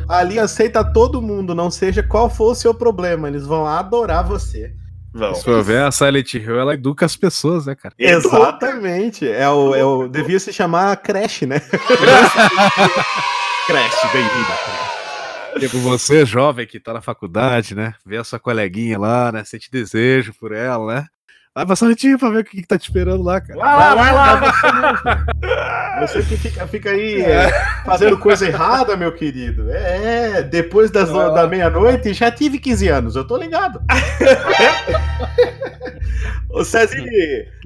a- Ali aceita todo mundo, não seja qual for o seu problema. Eles vão adorar você. Vamos. Se for ver, a Silent Hill, ela educa as pessoas, né, cara? Exatamente. É o, é o, devia se chamar creche, né? creche, bem-vinda. creche. Tipo, você, jovem, que tá na faculdade, né? Vê a sua coleguinha lá, né? Sente desejo por ela, né? Vai pra Hill pra ver o que, que tá te esperando lá, cara. Vai lá, vai lá. Você que fica, fica aí é, fazendo coisa errada, meu querido. É, depois das, da meia-noite já tive 15 anos, eu tô ligado. Ô Cezinho,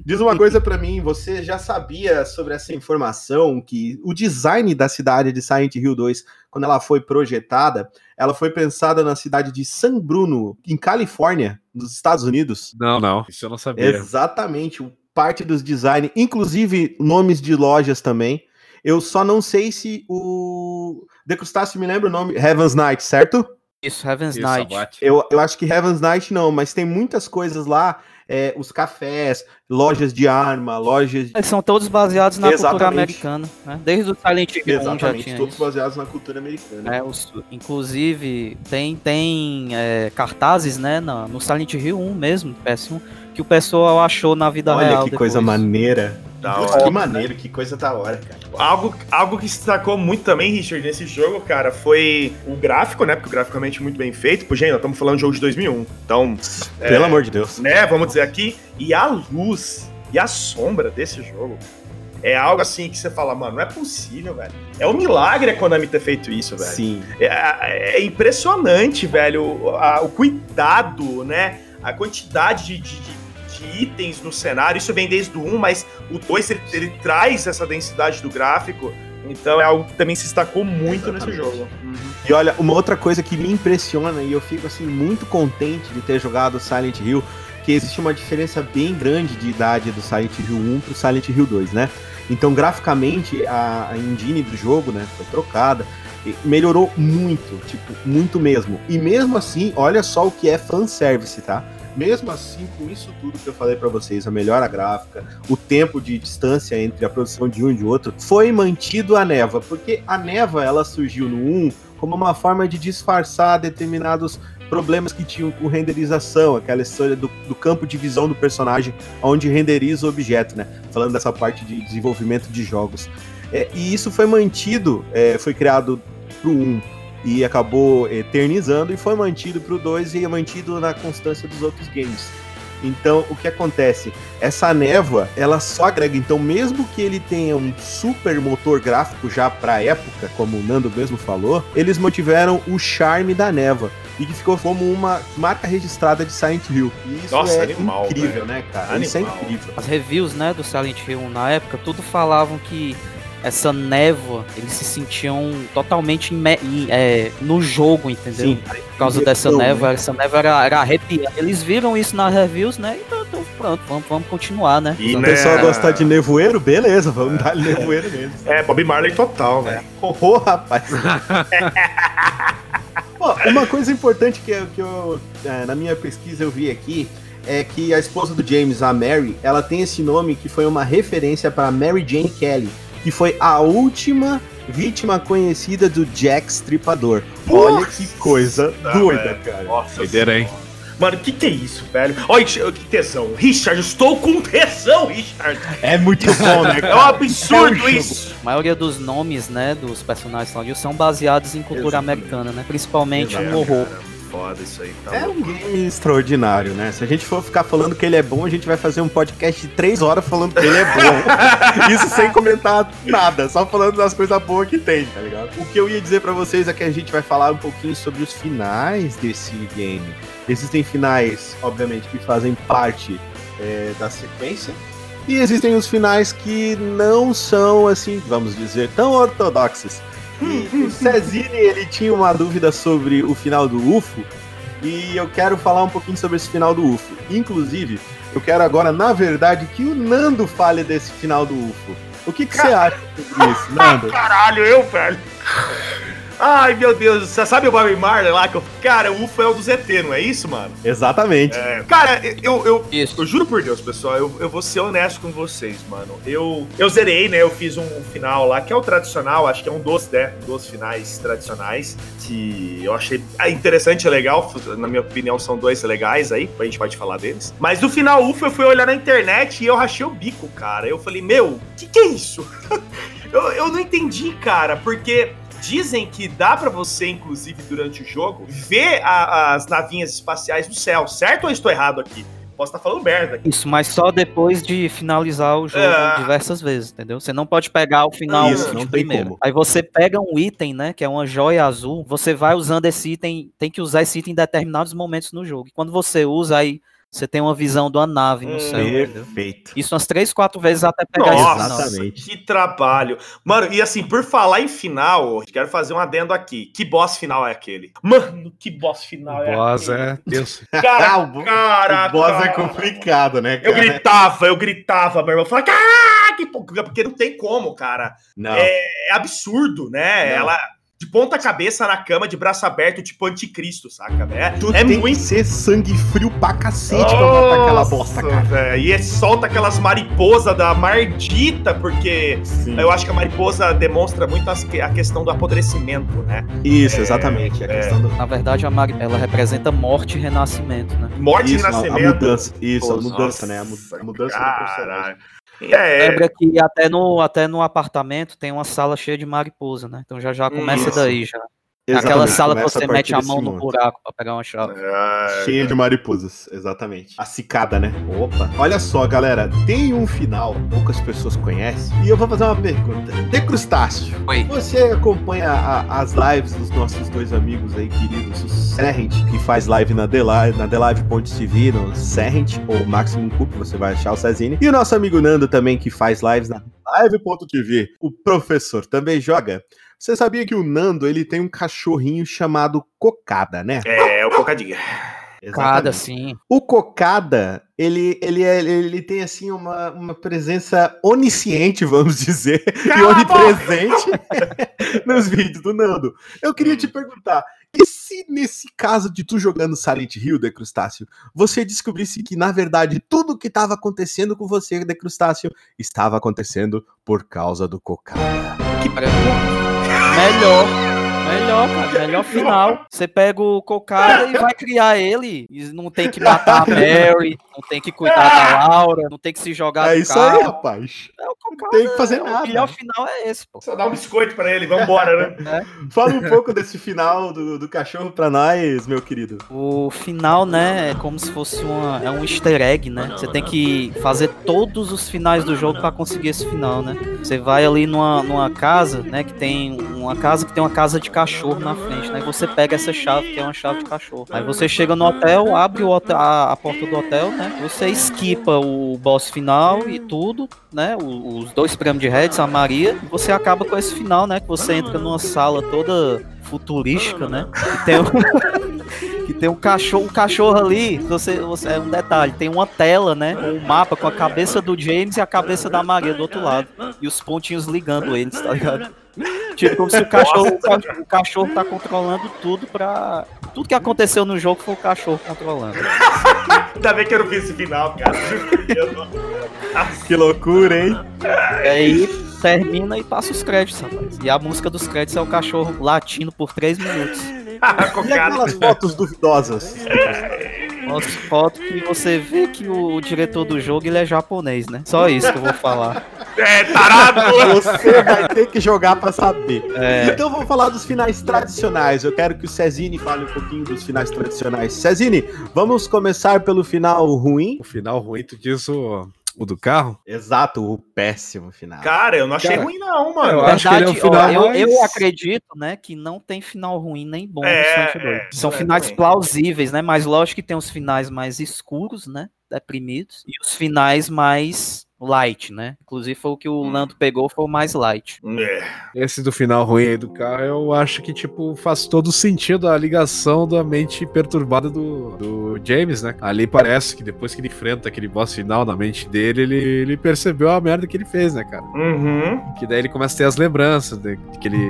diz uma coisa pra mim, você já sabia sobre essa informação que o design da cidade de Silent Hill 2, quando ela foi projetada, ela foi pensada na cidade de San Bruno, em Califórnia, nos Estados Unidos? Não, não. Isso eu não sabia. Exatamente, o- parte dos design, inclusive nomes de lojas também. Eu só não sei se o Decrustáceo me lembra o nome, Heaven's Night, certo? Isso, Heaven's Isso, Night. abate. Eu, eu acho que Heaven's Night não, mas tem muitas coisas lá, é, os cafés, lojas de arma, lojas de... Eles são todos baseados na cultura Exatamente. americana, né? Desde o Silent Hill 1 já Exatamente, tinha todos isso. baseados na cultura americana. É, os- inclusive, tem, tem é, cartazes, né, na- no Silent Hill 1 mesmo, do PS1, que o pessoal achou na vida Olha real. que coisa depois. maneira. Da hora. que maneiro, que coisa da hora, cara. Algo, algo que se destacou muito também, Richard, nesse jogo, cara, foi o gráfico, né? Porque o gráfico é realmente muito bem feito. Pô, gente, nós estamos falando de jogo de 2001. Então, Pelo amor de Deus. né, vamos dizer aqui. E a luz e a sombra desse jogo é algo assim que você fala, mano, não é possível, velho. É um milagre a Konami ter feito isso, velho. Sim. É, é impressionante, velho, o, a- o cuidado, né? A quantidade de, de- de- itens no cenário. Isso vem desde o 1, mas o 2 ele, ele traz essa densidade do gráfico. Então é algo que também se destacou muito nesse Exatamente. jogo. Uhum. E olha, uma outra coisa que me impressiona e eu fico assim muito contente de ter jogado Silent Hill, que existe uma diferença bem grande de idade do Silent Hill 1 pro Silent Hill 2, né? Então, graficamente, a, a engine do jogo, né, foi trocada melhorou muito, tipo, muito mesmo. E mesmo assim, olha só o que é fanservice, tá? Mesmo assim, com isso tudo que eu falei para vocês, a melhora gráfica, o tempo de distância entre a produção de um e de outro, foi mantido a neva, porque a neva ela surgiu no 1 como uma forma de disfarçar determinados problemas que tinham com renderização, aquela história do, do, campo de visão do personagem, onde renderiza o objeto, né? Falando dessa parte de desenvolvimento de jogos. É, e isso foi mantido, é, foi criado pro 1 e acabou eternizando e foi mantido pro 2 e é mantido na constância dos outros games. Então, o que acontece? Essa névoa, ela só agrega. Então, mesmo que ele tenha um super motor gráfico já pra época, como o Nando mesmo falou, eles mantiveram o charme da névoa. E que ficou como uma marca registrada de Silent Hill. E isso Nossa, é animal, incrível, né, cara? Animal. Isso é incrível. As reviews, né, do Silent Hill na época, tudo falavam que essa névoa, eles se sentiam totalmente é, no jogo, entendeu? Sim. Por causa dessa névoa, né? essa névoa era, era arrepiante. Eles viram isso nas reviews, né? Então, então pronto, vamos, vamos continuar, né? E o né, pessoal gostar de nevoeiro, beleza, vamos dar nevoeiro mesmo. É, Bob Marley total, né? Oh, oh, rapaz. Pô, uma coisa importante que, eu, que eu, é, na minha pesquisa eu vi aqui é que a esposa do James, a Mary, ela tem esse nome que foi uma referência para Mary Jane Kelly, que foi a última vítima conhecida do Jack Stripador. Olha que coisa doida, cara. Nossa, Doideira, hein? Mano, que que é isso, velho? Olha que tesão. Richard, estou com tesão, Richard. É muito bom, né? Cara? É um absurdo é um isso. A maioria dos nomes, né, dos personagens são baseados em cultura Exato. americana, né? Principalmente no horror. Cara foda isso aí. Tá é um game extraordinário, né? Se a gente for ficar falando que ele é bom, a gente vai fazer um podcast de três horas falando que ele é bom. isso sem comentar nada, só falando das coisas boas que tem, tá ligado? O que eu ia dizer para vocês é que a gente vai falar um pouquinho sobre os finais desse game. Existem finais, obviamente, que fazem parte é, da sequência. E existem os finais que não são, assim, vamos dizer, tão ortodoxos. E o Cezine, ele tinha uma dúvida sobre o final do UFO, e eu quero falar um pouquinho sobre esse final do UFO. Inclusive, eu quero agora, na verdade, que o Nando fale desse final do UFO. O que, que você acha sobre isso, Nando? Caralho, eu, velho. Ai, meu Deus, você sabe o Bob Marley lá? Que eu, cara, o UFO é o do ZT, não é isso, mano? Exatamente. É, cara, eu, eu, eu, juro por Deus, pessoal, eu, eu vou ser honesto com vocês, mano. Eu, eu zerei, né? Eu fiz um final lá, que é o tradicional, acho que é um dos, né? Dos finais tradicionais, que eu achei interessante e legal. Na minha opinião, são dois legais aí, a gente pode falar deles. Mas no final UFO, eu fui olhar na internet e eu rachei o bico, cara. Eu falei, meu, o que, que é isso? eu, eu não entendi, cara, porque Dizem que dá para você, inclusive, durante o jogo, ver a, as navinhas espaciais no céu, certo ou estou errado aqui? Posso estar falando merda. Aqui. Isso, mas só depois de finalizar o jogo é... diversas vezes, entendeu? Você não pode pegar o final Isso, não primeiro. Como. Aí você pega um item, né, que é uma joia azul, você vai usando esse item, tem que usar esse item em determinados momentos no jogo. E quando você usa aí você tem uma visão de uma nave no hum, céu. Perfeito. Isso umas três, quatro vezes até pegar Nossa, Exatamente. que trabalho. Mano, e assim, por falar em final, quero fazer um adendo aqui. Que boss final é aquele? Mano, que boss final é boss aquele? é Deus. Cara, cara, o boss é cara. é complicado, né, cara? Eu gritava, eu gritava, meu irmão. Falava, caraca, porque não tem como, cara. Não. É, é absurdo, né? Não. Ela de ponta cabeça na cama, de braço aberto, tipo anticristo, saca, né? Tu é tem muito... que ser sangue frio pra cacete Nossa, pra matar aquela bosta, cara. Véio. E solta aquelas mariposas da mardita, porque Sim. eu acho que a mariposa demonstra muito a questão do apodrecimento, né? Isso, é, exatamente. A é... do... Na verdade, a mar... ela representa morte e renascimento, né? Morte isso, e renascimento. A, a mudança, isso, Pô, a mudança, nossa, né? A, mudança do personagem. É. Lembra que até no, até no apartamento tem uma sala cheia de mariposa, né? Então já já começa Isso. daí já. Exatamente, Aquela sala que você mete a mão no buraco pra pegar uma chave. É... Cheia de mariposas, exatamente. A cicada, né? Opa. Olha só, galera, tem um final, poucas pessoas conhecem, e eu vou fazer uma pergunta. De Crustáceo, Oi. você acompanha a, as lives dos nossos dois amigos aí, queridos, o Serrent, que faz live na The Live, na TheLive.tv, no Serrent, ou Maximum Cup, você vai achar o Cezine, e o nosso amigo Nando também, que faz lives na Live.tv. O professor também joga. Você sabia que o Nando ele tem um cachorrinho chamado Cocada, né? É, é o Cocadinha. Cada, sim. O Cocada, ele, ele, é- ele tem assim uma, uma presença onisciente, vamos dizer, e Cala a onipresente nos vídeos do Nando. Eu queria te perguntar, e se nesse caso de tu jogando Silent Hill, De Crustáceo, você descobrisse que na verdade tudo que estava acontecendo com você, De Crustáceo, estava acontecendo por causa do Cocada? Que pra- Melhor. Melhor, cara. Melhor final. Você pega o cocada e vai criar ele. E não tem que matar a Mary, não tem que cuidar da Laura, não tem que se jogar É isso carro. aí, rapaz. É o cocada. Tem que fazer é, nada. O melhor final é esse, pô. Só dá um biscoito pra ele, vambora, né? Fala um pouco desse final do, do cachorro pra nós, meu querido. O final, né, é como se fosse uma, é um easter egg, né? Você tem que fazer todos os finais do jogo pra conseguir esse final, né? Você vai ali numa, numa casa, né, que tem uma casa que tem uma casa de cachorro na frente, né? Você pega essa chave, que é uma chave de cachorro. Aí você chega no hotel, abre o hotel- a, a porta do hotel, né? Você esquipa o boss final e tudo, né? o- Os dois prêmios de Reds, a Maria, e você acaba com esse final, né? Que você entra numa sala toda futurística, né? Que tem um, que tem um cachorro, um cachorro ali, você, você, é um detalhe, tem uma tela, né? Com um mapa com a cabeça do James e a cabeça da Maria do outro lado. E os pontinhos ligando eles, tá ligado? Tipo, como se o cachorro, o ca- o cachorro tá controlando tudo pra. Tudo que aconteceu no jogo foi o cachorro controlando. Ainda bem que eu não vi esse final, cara. Que loucura, hein? E aí termina e passa os créditos, rapaz. E a música dos créditos é o cachorro latindo por 3 minutos. E Cocada. aquelas fotos duvidosas? Mostra foto que você vê que o diretor do jogo ele é japonês, né? Só isso que eu vou falar. É, tarado! Você vai ter que jogar pra saber. É. Então vamos falar dos finais tradicionais. Eu quero que o Cezine fale um pouquinho dos finais tradicionais. Cezine, vamos começar pelo final ruim? O final ruim, tu diz o, o do carro? Exato, o péssimo final. Cara, eu não achei Cara, ruim, não, eu mano. acho que ele é o Verdade, final ó, eu, mais- eu acredito, né, que não tem final ruim nem bom É, Hill. é, São é finais também. plausíveis, né? Mas lógico que tem os finais mais escuros, né? Deprimidos. E os finais mais light, né? Inclusive foi o que o Hum. Lando pegou, foi o mais light. É. Esse do final ruim aí do carro, eu acho que, tipo, faz todo sentido a ligação da mente perturbada do, do James, né? Ali parece que depois que ele enfrenta aquele boss final na mente dele, ele, ele percebeu a merda que ele fez, né, cara? Uhum. Que daí ele começa a ter as lembranças de, de que ele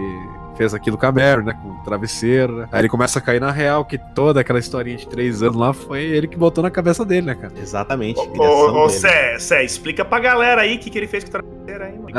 fez aquilo com a Mary, né? Com o travesseiro, né? Aí ele começa a cair na real que toda aquela historinha de três anos lá foi ele que botou na cabeça dele, né, cara? Exatamente. Ô. Sé, Sé, explica pra galera aí o que, que ele fez com o travesseiro aí, mano.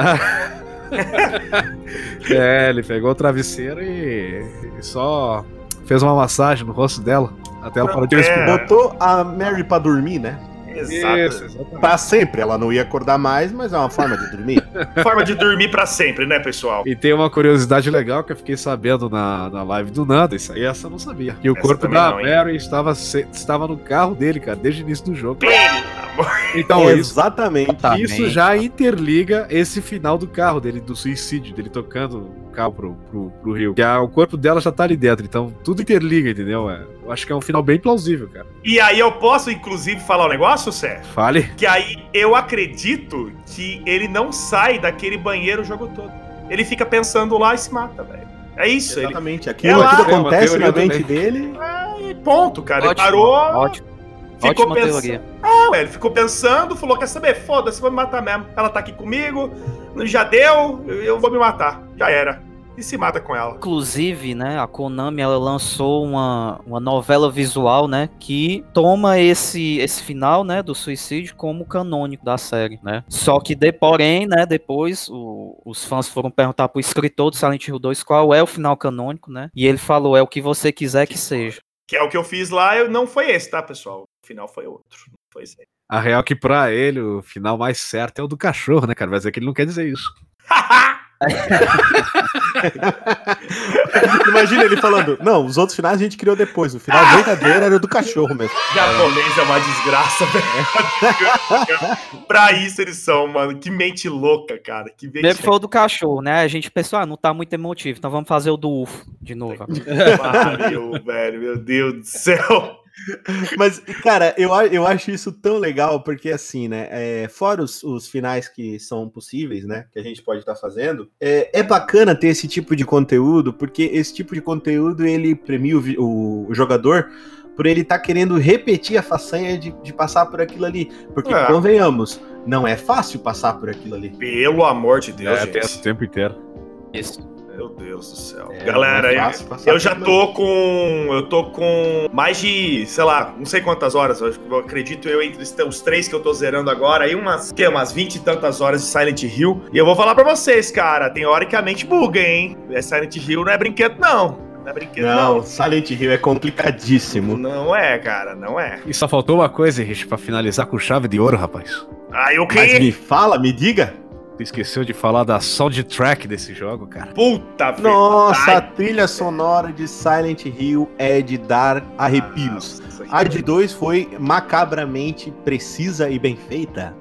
é, ele pegou o travesseiro e, e só fez uma massagem no rosto dela. Até ela parou de É. respirar. Botou a Mary pra dormir, né? Exato. Isso, exatamente. Pra sempre. Ela não ia acordar mais, mas é uma forma de dormir. Forma de dormir pra sempre, né, pessoal? E tem uma curiosidade legal que eu fiquei sabendo na, na live do Nando, isso aí essa eu não sabia. Que o Essa corpo da não, hein? Mary estava, se- estava no carro dele, cara, desde o início do jogo. Pelo amor. Então isso, Exatamente. Isso bem. já interliga esse final do carro dele, do suicídio, dele tocando carro pro, pro, pro rio. Que a- o corpo dela já tá ali dentro, então tudo interliga, entendeu? É, eu acho que é um final bem plausível, cara. E aí eu posso, inclusive, falar um negócio, Sé? Fale. Que aí eu acredito que ele não sai daquele banheiro o jogo todo. Ele fica pensando lá e se mata, velho. É isso, ele. Exatamente. Aquilo, Ela- tudo É acontece na mente dele. E ponto, cara. Ele Ótimo, parou, ótimo. ficou pensando. Ah, ué, ele ficou pensando, falou: quer saber? Foda-se, vou me matar mesmo. Ela tá aqui comigo, já deu, eu- eu vou me matar. Já era. E se mata com ela. Inclusive, né, a Konami ela lançou uma, uma novela visual, né, que toma esse esse final, né, do suicídio como canônico da série, né? Só que de, porém, né, depois o- os fãs foram perguntar pro escritor do Silent Hill 2 qual é o final canônico, né? E ele falou é o que você quiser que seja. Que é o que eu fiz lá, eu, não foi esse, tá, pessoal? O final foi outro. Não foi esse. A real é que pra ele o final mais certo é o do cachorro, né, cara? Mas é que ele não quer dizer isso. Imagina ele falando: Não, os outros finais a gente criou depois. O final verdadeiro era o do cachorro mesmo. Japonês é uma desgraça, velho. pra isso eles são, mano. Que mente louca, cara. Que mente foi o do cachorro, né? A gente pensou, ah, não tá muito emotivo, então vamos fazer o do UFO de novo. Pariu, velho. Meu Deus do céu. Mas, cara, eu, eu acho isso tão legal, porque assim, né? é, fora os, os finais que são possíveis, né? Que a gente pode estar fazendo, é, é bacana ter esse tipo de conteúdo, porque esse tipo de conteúdo ele premia o, o- o jogador por ele estar querendo repetir a façanha de, de passar por aquilo ali. Porque, É. convenhamos, não é fácil passar por aquilo ali. Pelo amor de Deus, É, tem gente. o tempo inteiro. Isso. Meu Deus do céu. É, Galera, é eu- eu já tô com. Eu tô com mais de, sei lá, não sei quantas horas. Eu, eu acredito eu entre os- três que eu tô zerando agora, aí umas, que, umas 20 e tantas horas de Silent Hill. E eu vou falar pra vocês, cara, tem hora que a mente buga, hein? É Silent Hill não é brinquedo, não. Não é brinquedo, Não, não. Silent Hill é complicadíssimo. Não é, cara, não é. E só faltou uma coisa, Rich, pra finalizar com chave de ouro, rapaz. Aí o Mas que? me fala, me diga. Tu esqueceu de falar da soundtrack desse jogo, cara. Puta Nossa, a verdade. trilha sonora de Silent Hill é de dar arrepios. Nossa, A de 2 foi macabramente precisa e bem feita.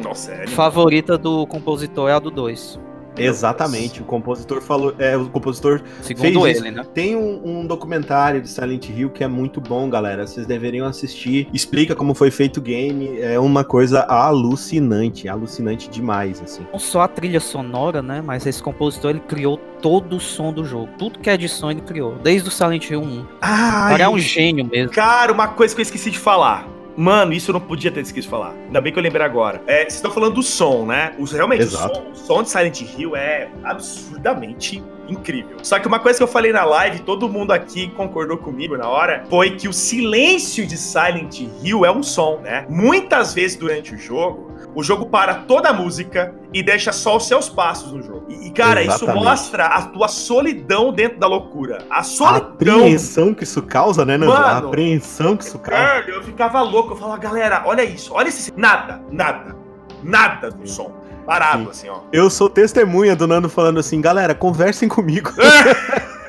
Nossa, é Favorita do compositor é a do 2. Exatamente, o compositor falou. É, o compositor Segundo Fez ele, né? tem um, um documentário de Silent Hill que é muito bom, galera. Vocês deveriam assistir. Explica como foi feito o game. É uma coisa alucinante, alucinante demais, assim. Não só a trilha sonora, né? Mas esse compositor ele criou todo o som do jogo. Tudo que é de som ele criou. Desde o Silent Hill 1. O Ai, cara é um gênio mesmo. Cara, uma coisa que eu esqueci de falar. Mano, isso eu não podia ter esquecido de falar. Ainda bem que eu lembrei agora. É, vocês estão falando do som, né? Os, realmente, o som, o som de Silent Hill é absurdamente incrível. Só que uma coisa que eu falei na live, todo mundo aqui concordou comigo na hora, foi que o silêncio de Silent Hill é um som, né? Muitas vezes durante o jogo, o jogo para toda a música e deixa só os seus passos no jogo. E, cara, isso Exatamente. mostra a tua solidão dentro da loucura. A A solidão apreensão que isso causa, né, Nando? A apreensão que isso causa. Velho, eu ficava louco. Eu falava, galera, olha isso, olha esse. Nada, nada, nada do som. Parado, Sim. assim, ó. Eu sou testemunha do Nando falando assim, galera, conversem comigo.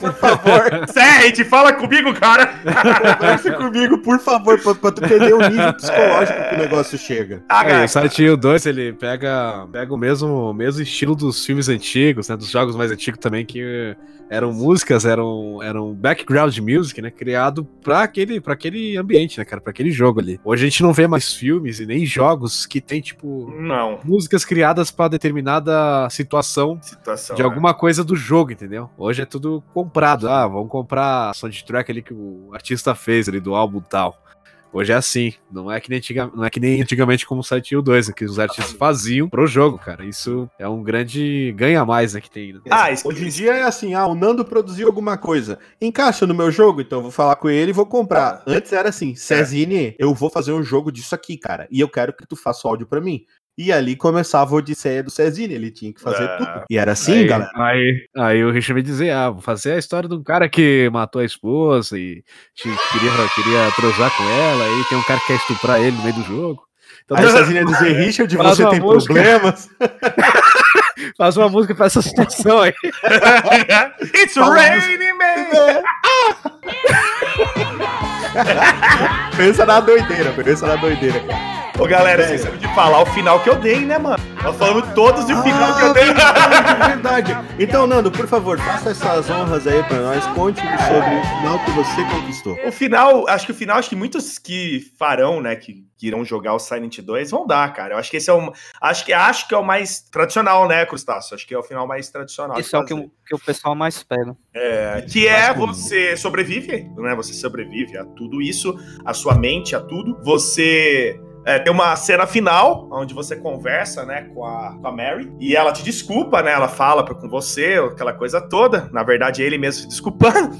por favor. Serge, fala comigo, cara. Converse comigo, por favor, pra, pra tu entender o nível psicológico que o negócio chega. Ah, É, o Silent Hill 2, ele pega, pega o mesmo, o mesmo estilo dos filmes antigos, né? Dos jogos mais antigos também, que eram músicas, eram, eram background music, né? Criado pra aquele, pra aquele ambiente, né, cara? Pra aquele jogo ali. Hoje a gente não vê mais filmes e nem jogos que tem, tipo, Não, músicas criadas pra determinada situação situação. de né? alguma coisa do jogo, entendeu? Hoje é tudo comprado. Ah, vamos comprar a soundtrack ali que o artista fez ali do álbum tal. Hoje é assim, não é que nem, antiga, não é que nem antigamente como o Silent Hill 2, né, que os artistas faziam pro jogo, cara. Isso é um grande ganha mais, né, que tem. Né? Ah, isso, Hoje em dia é assim, ah, o Nando produziu alguma coisa. Encaixa no meu jogo, então eu vou falar com ele e vou comprar. Antes era assim, Cezine, eu vou fazer um jogo disso aqui, cara. E eu quero que tu faça o áudio pra mim. E ali começava a odisseia do Cezine, ele tinha que fazer Ah. tudo. E era assim, aí, galera. Aí, aí o Richard me dizer, ah, vou fazer a história de um cara que matou a esposa e te- queria, queria transar com ela, aí tem um cara que quer estuprar ele no meio do jogo. Então Aí o Cezine ia dizer, Richard, você tem música. problemas. faz uma música pra essa situação aí. It's Fala raining, man! Pensa na doideira, pensa na doideira. Ô, galera, esquecemos de falar o final que eu dei, né, mano? Nós falamos todos do final que eu Ah, dei. verdade, verdade. Então, Nando, por favor, faça essas honras aí pra nós. Conte sobre o final que você conquistou. O final, acho que o final, acho que muitos que farão, né, que, que irão jogar o Silent 2 vão dar, cara. Eu acho que esse é o. Acho que, acho que é o mais tradicional, né, Crustáceo? Acho que é o final mais tradicional. de Isso é o que, o que o pessoal mais pega. É, que é você sobrevive, né? Você sobrevive a tudo isso, a sua mente, a tudo. Você é, tem uma cena final onde você conversa, né, com a, com a Mary e ela te desculpa, né? Ela fala com você, aquela coisa toda. Na verdade, é ele mesmo se desculpando.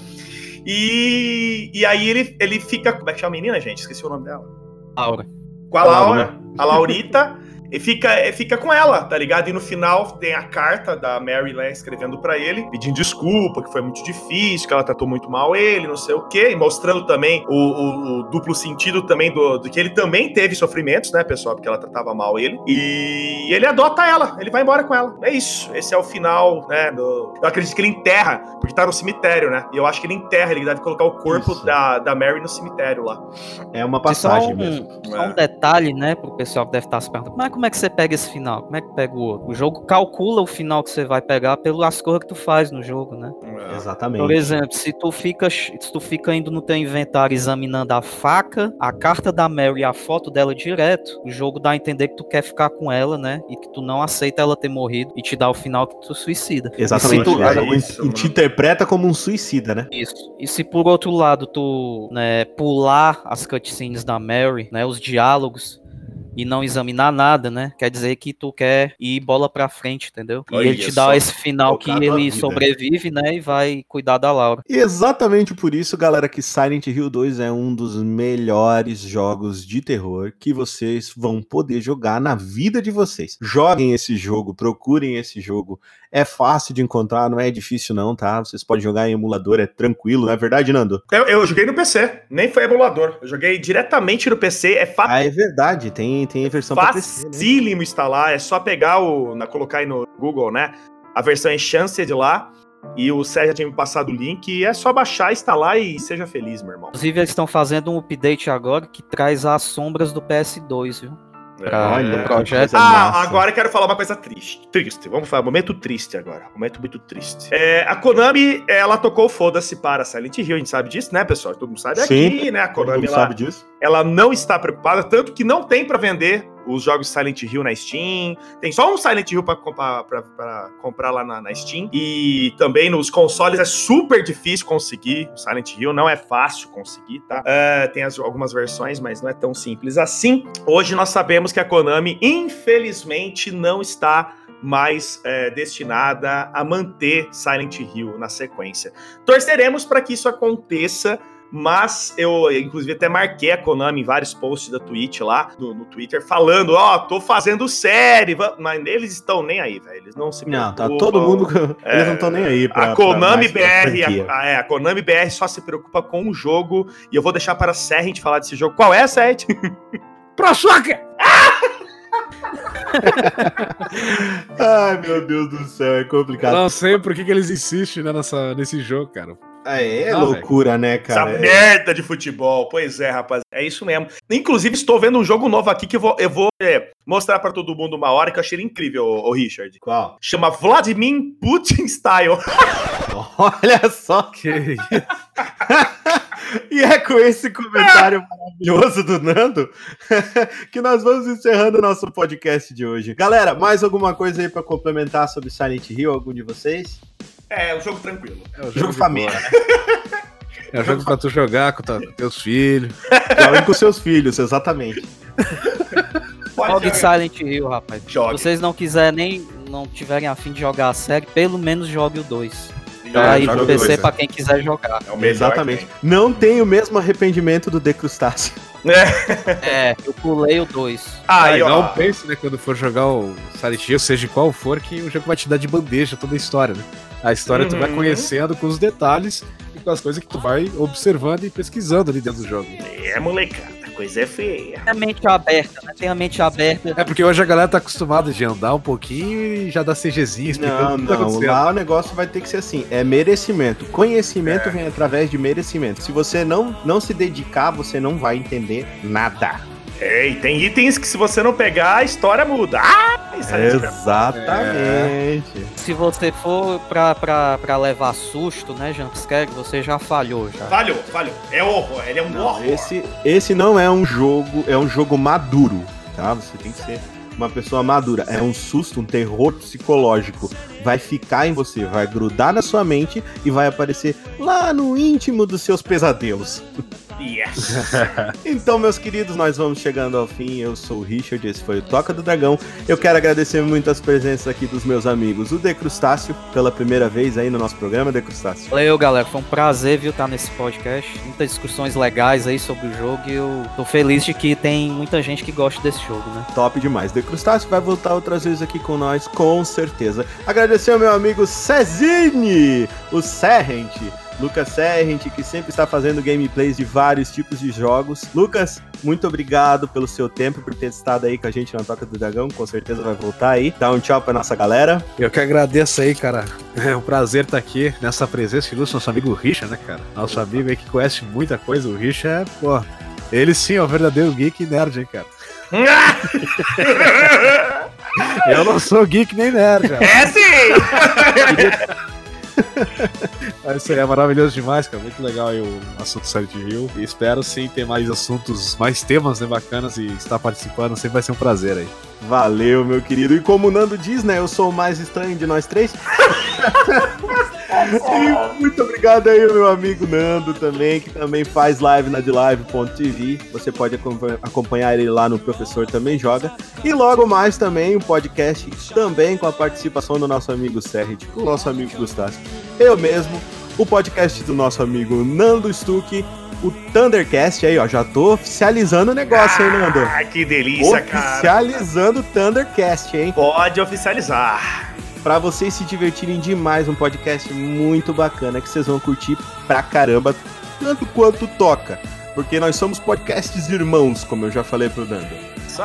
E, e aí ele, ele fica. Como é que chama a menina, gente? Esqueci o nome dela. Aura. Com a A Laura, Laura, a Laurita, e fica, e fica com ela, tá ligado? E no final tem a carta da Mary lá escrevendo pra ele, pedindo desculpa, que foi muito difícil, que ela tratou muito mal ele, não sei o quê, e mostrando também o, o- o duplo sentido também do, do que ele também teve sofrimentos, né, pessoal, porque ela tratava mal ele. E ele adota ela, ele vai embora com ela. É isso, esse é o final, né? do- Eu acredito que ele enterra, porque tá no cemitério, né? E eu acho que ele enterra, ele deve colocar o corpo Isso. da, da Mary no cemitério lá. É uma E só passagem um, mesmo. só um detalhe, né, pro pessoal que deve estar se perguntando, mas como como é que você pega esse final? Como é que pega o outro? O jogo calcula o final que você vai pegar pelas coisas que tu faz no jogo, né? Exatamente. Por exemplo, se tu fica, se tu fica indo no teu inventário examinando a faca, a carta da Mary e a foto dela direto, o jogo dá a entender que tu quer ficar com ela, né? E que tu não aceita ela ter morrido e te dá o final que tu suicida. Exatamente. E tu- É isso, te mano. interpreta como um suicida, né? Isso. E se por outro lado tu né, pular as cutscenes da Mary, né, os diálogos e não examinar nada, né? Quer dizer que tu quer ir bola pra frente, entendeu? E Olha ele te dá esse final que ele sobrevive, né, e vai cuidar da Laura. E exatamente por isso, galera, que Silent Hill 2 é um dos melhores jogos de terror que vocês vão poder jogar na vida de vocês. Joguem esse jogo, procurem esse jogo. É fácil de encontrar, não é difícil não, tá? Vocês podem jogar em emulador, é tranquilo, não é verdade, Nando? Eu, eu joguei no PC, nem foi emulador. Eu joguei diretamente no PC, é fácil. Ah, é verdade, tem, tem versão pra PC, né? facílimo instalar, é só pegar o. Na, colocar aí no Google, né? A versão Enhanced lá. E o Sérgio já tinha me passado o link. E é só baixar, instalar e seja feliz, meu irmão. Inclusive, eles estão fazendo um update agora que traz as sombras do PS2, viu? Pra- Olha, projeto. Ah, massa. agora eu quero falar uma coisa triste. Triste. Vamos falar, momento triste agora. Momento muito triste. É, a Konami, ela tocou foda-se para Silent Hill, a gente sabe disso, né, pessoal? Todo mundo sabe Sim. aqui, né? A Todo Konami, mundo ela, sabe disso? Ela não está preocupada, tanto que não tem pra vender os jogos Silent Hill na Steam. Tem só um Silent Hill pra comprar, pra- pra comprar lá na, na Steam. E também nos consoles é super difícil conseguir o Silent Hill, não é fácil conseguir, tá? É, tem as- algumas versões, mas não é tão simples assim. Hoje nós sabemos que a Konami, infelizmente, não está mais é, destinada a manter Silent Hill na sequência. Torceremos para que isso aconteça. Mas eu, inclusive, até marquei a Konami em vários posts da Twitch lá, no, no Twitter, falando: Ó, tô fazendo série. Mas eles estão nem aí, velho. Eles não se Não, tá preocupam. todo mundo. Eles É, não estão nem aí pra. a Konami pra mais pra BR, a- é, a Konami BR só se preocupa com o jogo. E eu vou deixar para a Serrent falar desse jogo. Qual é, Serrent? Pro Soccer! Ai, meu Deus do céu, é complicado. Não sei por que, que eles insistem né, nessa, nesse jogo, cara. Ah, é Não, loucura, né, cara? Essa É- merda de futebol. Pois é, rapaz. É isso mesmo. Inclusive, estou vendo um jogo novo aqui que eu vou, eu vou é, mostrar para todo mundo uma hora que eu achei incrível, o Richard. Qual? Chama Vladimir Putin Style. Olha só. Que E é com esse comentário maravilhoso do Nando que nós vamos encerrando o nosso podcast de hoje. Galera, mais alguma coisa aí pra complementar sobre Silent Hill? Algum de vocês? É, um jogo tranquilo. É o Jogo de família. boa. É o jogo pra tu jogar com teus filhos. Jogue com seus filhos, exatamente. Jogue. Silent Hill, rapaz. Jogue. Se vocês não quiserem nem não tiverem afim de jogar a série, pelo menos jogue o 2. É, Tá aí joga pro o PC dois, pra quem quiser jogar. É Exatamente. que Não tem o mesmo arrependimento do The Crustáceo. tem. É. É, eu pulei o 2. Aí, Aí, ó. não pense, né, quando for jogar o Silent Hill, seja qual for, que o jogo vai te dar de bandeja toda a história, né? A história tu vai Uhum. conhecendo com os detalhes e com as coisas que tu vai observando e pesquisando ali dentro do jogo. É, molecada. Coisa é feia. Tem a mente aberta, né? Tem a mente aberta. É porque hoje a galera tá acostumada de andar um pouquinho e já dá CGzinho explicando Não, tá não. acontecendo. Lá o negócio vai ter que ser assim: é merecimento. Conhecimento É. vem através de merecimento. Se você não, não se dedicar, você não vai entender nada. É, e tem itens que se você não pegar, a história muda. Ah, isso aí é Exatamente. Se você for pra, pra, pra levar susto, né, jumpscare, você já falhou já. Falhou, falhou. É horror, ele é um Não, horror. esse, esse não é um jogo, é um jogo maduro, tá? Você tem que ser uma pessoa madura. É um susto, um terror psicológico. Vai ficar em você, vai grudar na sua mente e vai aparecer lá no íntimo dos seus pesadelos. Yes. Então, meus queridos, nós vamos chegando ao fim. Eu sou o Richard, esse foi o Toca do Dragão. Eu quero agradecer muito as presenças aqui dos meus amigos, o De Crustáceo, pela primeira vez aí no nosso programa, De Crustáceo. Valeu, galera. Foi um prazer, viu, estar nesse podcast. Muitas discussões legais aí sobre o jogo e eu tô feliz de que tem muita gente que gosta desse jogo, né? Top demais. De Crustáceo vai voltar outras vezes aqui com nós, com certeza. Agradecer ao meu amigo Cezine, o Serrent. Lucas Serrent, que sempre está fazendo gameplays de vários tipos de jogos. Lucas, muito obrigado pelo seu tempo, por ter estado aí com a gente na Toca do Dragão. Com certeza vai voltar aí. Dá um tchau pra nossa galera. Eu que agradeço aí, cara. É um prazer estar aqui nessa presença ilustre, nosso amigo Richard, né, cara? Nosso amigo aí que conhece muita coisa. O Richard é, pô, ele sim é o verdadeiro geek nerd, hein, cara. Eu não sou geek nem nerd. cara. é sim! Mas Isso aí é maravilhoso demais, cara. Muito legal aí o assunto Silent Hill. E espero sim ter mais assuntos, mais temas né, bacanas e estar participando. Sempre vai ser um prazer aí. Valeu, meu querido. E como o Nando diz, né? Eu sou o mais estranho de nós três. e muito obrigado aí, meu amigo Nando também, que também faz live na DLive.tv. Você pode acompanha- acompanhar ele lá no Professor Também Joga. E logo mais também um podcast também com a participação do nosso amigo Serrit, o nosso amigo Gustavo. Eu mesmo, o podcast do nosso amigo Nando Stuck, o Thundercast aí, ó. Já tô oficializando o negócio, hein, Nando? Ai, que delícia, cara. Oficializando o Thundercast, hein? Pode oficializar. Pra vocês se divertirem demais, um podcast muito bacana que vocês vão curtir pra caramba, tanto quanto toca. Porque nós somos podcasts irmãos, como eu já falei pro Nando.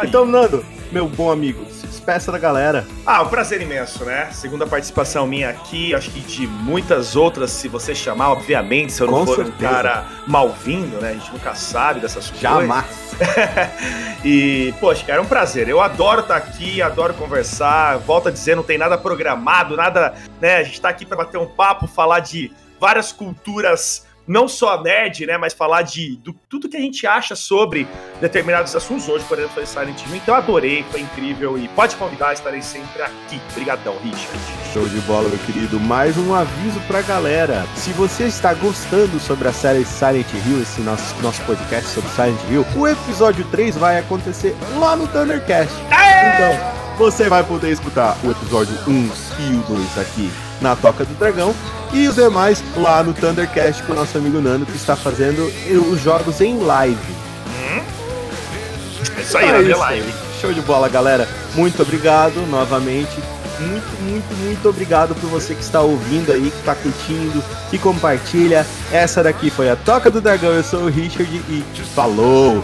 Então, Nando, meu bom amigo, despeça da galera. Ah, um prazer imenso, né? Segunda participação minha aqui, acho que de muitas outras, se você chamar, obviamente, se eu não Com for um certeza. cara mal-vindo, né? A gente nunca sabe dessas coisas. Jamais. e, poxa, cara, é um prazer. Eu adoro estar aqui, adoro conversar. Volto a dizer, não tem nada programado, nada, né? A gente tá aqui para bater um papo, falar de várias culturas, não só nerd, né? Mas falar de do, tudo que a gente acha sobre determinados assuntos. Hoje, por exemplo, foi Silent Hill. Então, adorei, foi incrível. E pode convidar, estarei sempre aqui. Obrigadão, Richard. Show de bola, meu querido. Mais um aviso pra galera. Se você está gostando sobre a série Silent Hill, esse nosso, nosso podcast sobre Silent Hill, o episódio 3 vai acontecer lá no Thundercast. Então, você vai poder escutar o episódio 1 e o 2 aqui na Toca do Dragão e os demais lá no Thundercast com o nosso amigo Nando que está fazendo os jogos em live. É isso aí, É isso live. Show de bola, galera. Muito obrigado novamente. Muito, muito, muito obrigado por você que está ouvindo aí, que está curtindo, que compartilha. Essa daqui foi a Toca do Dragão. Eu sou o Richard e falou!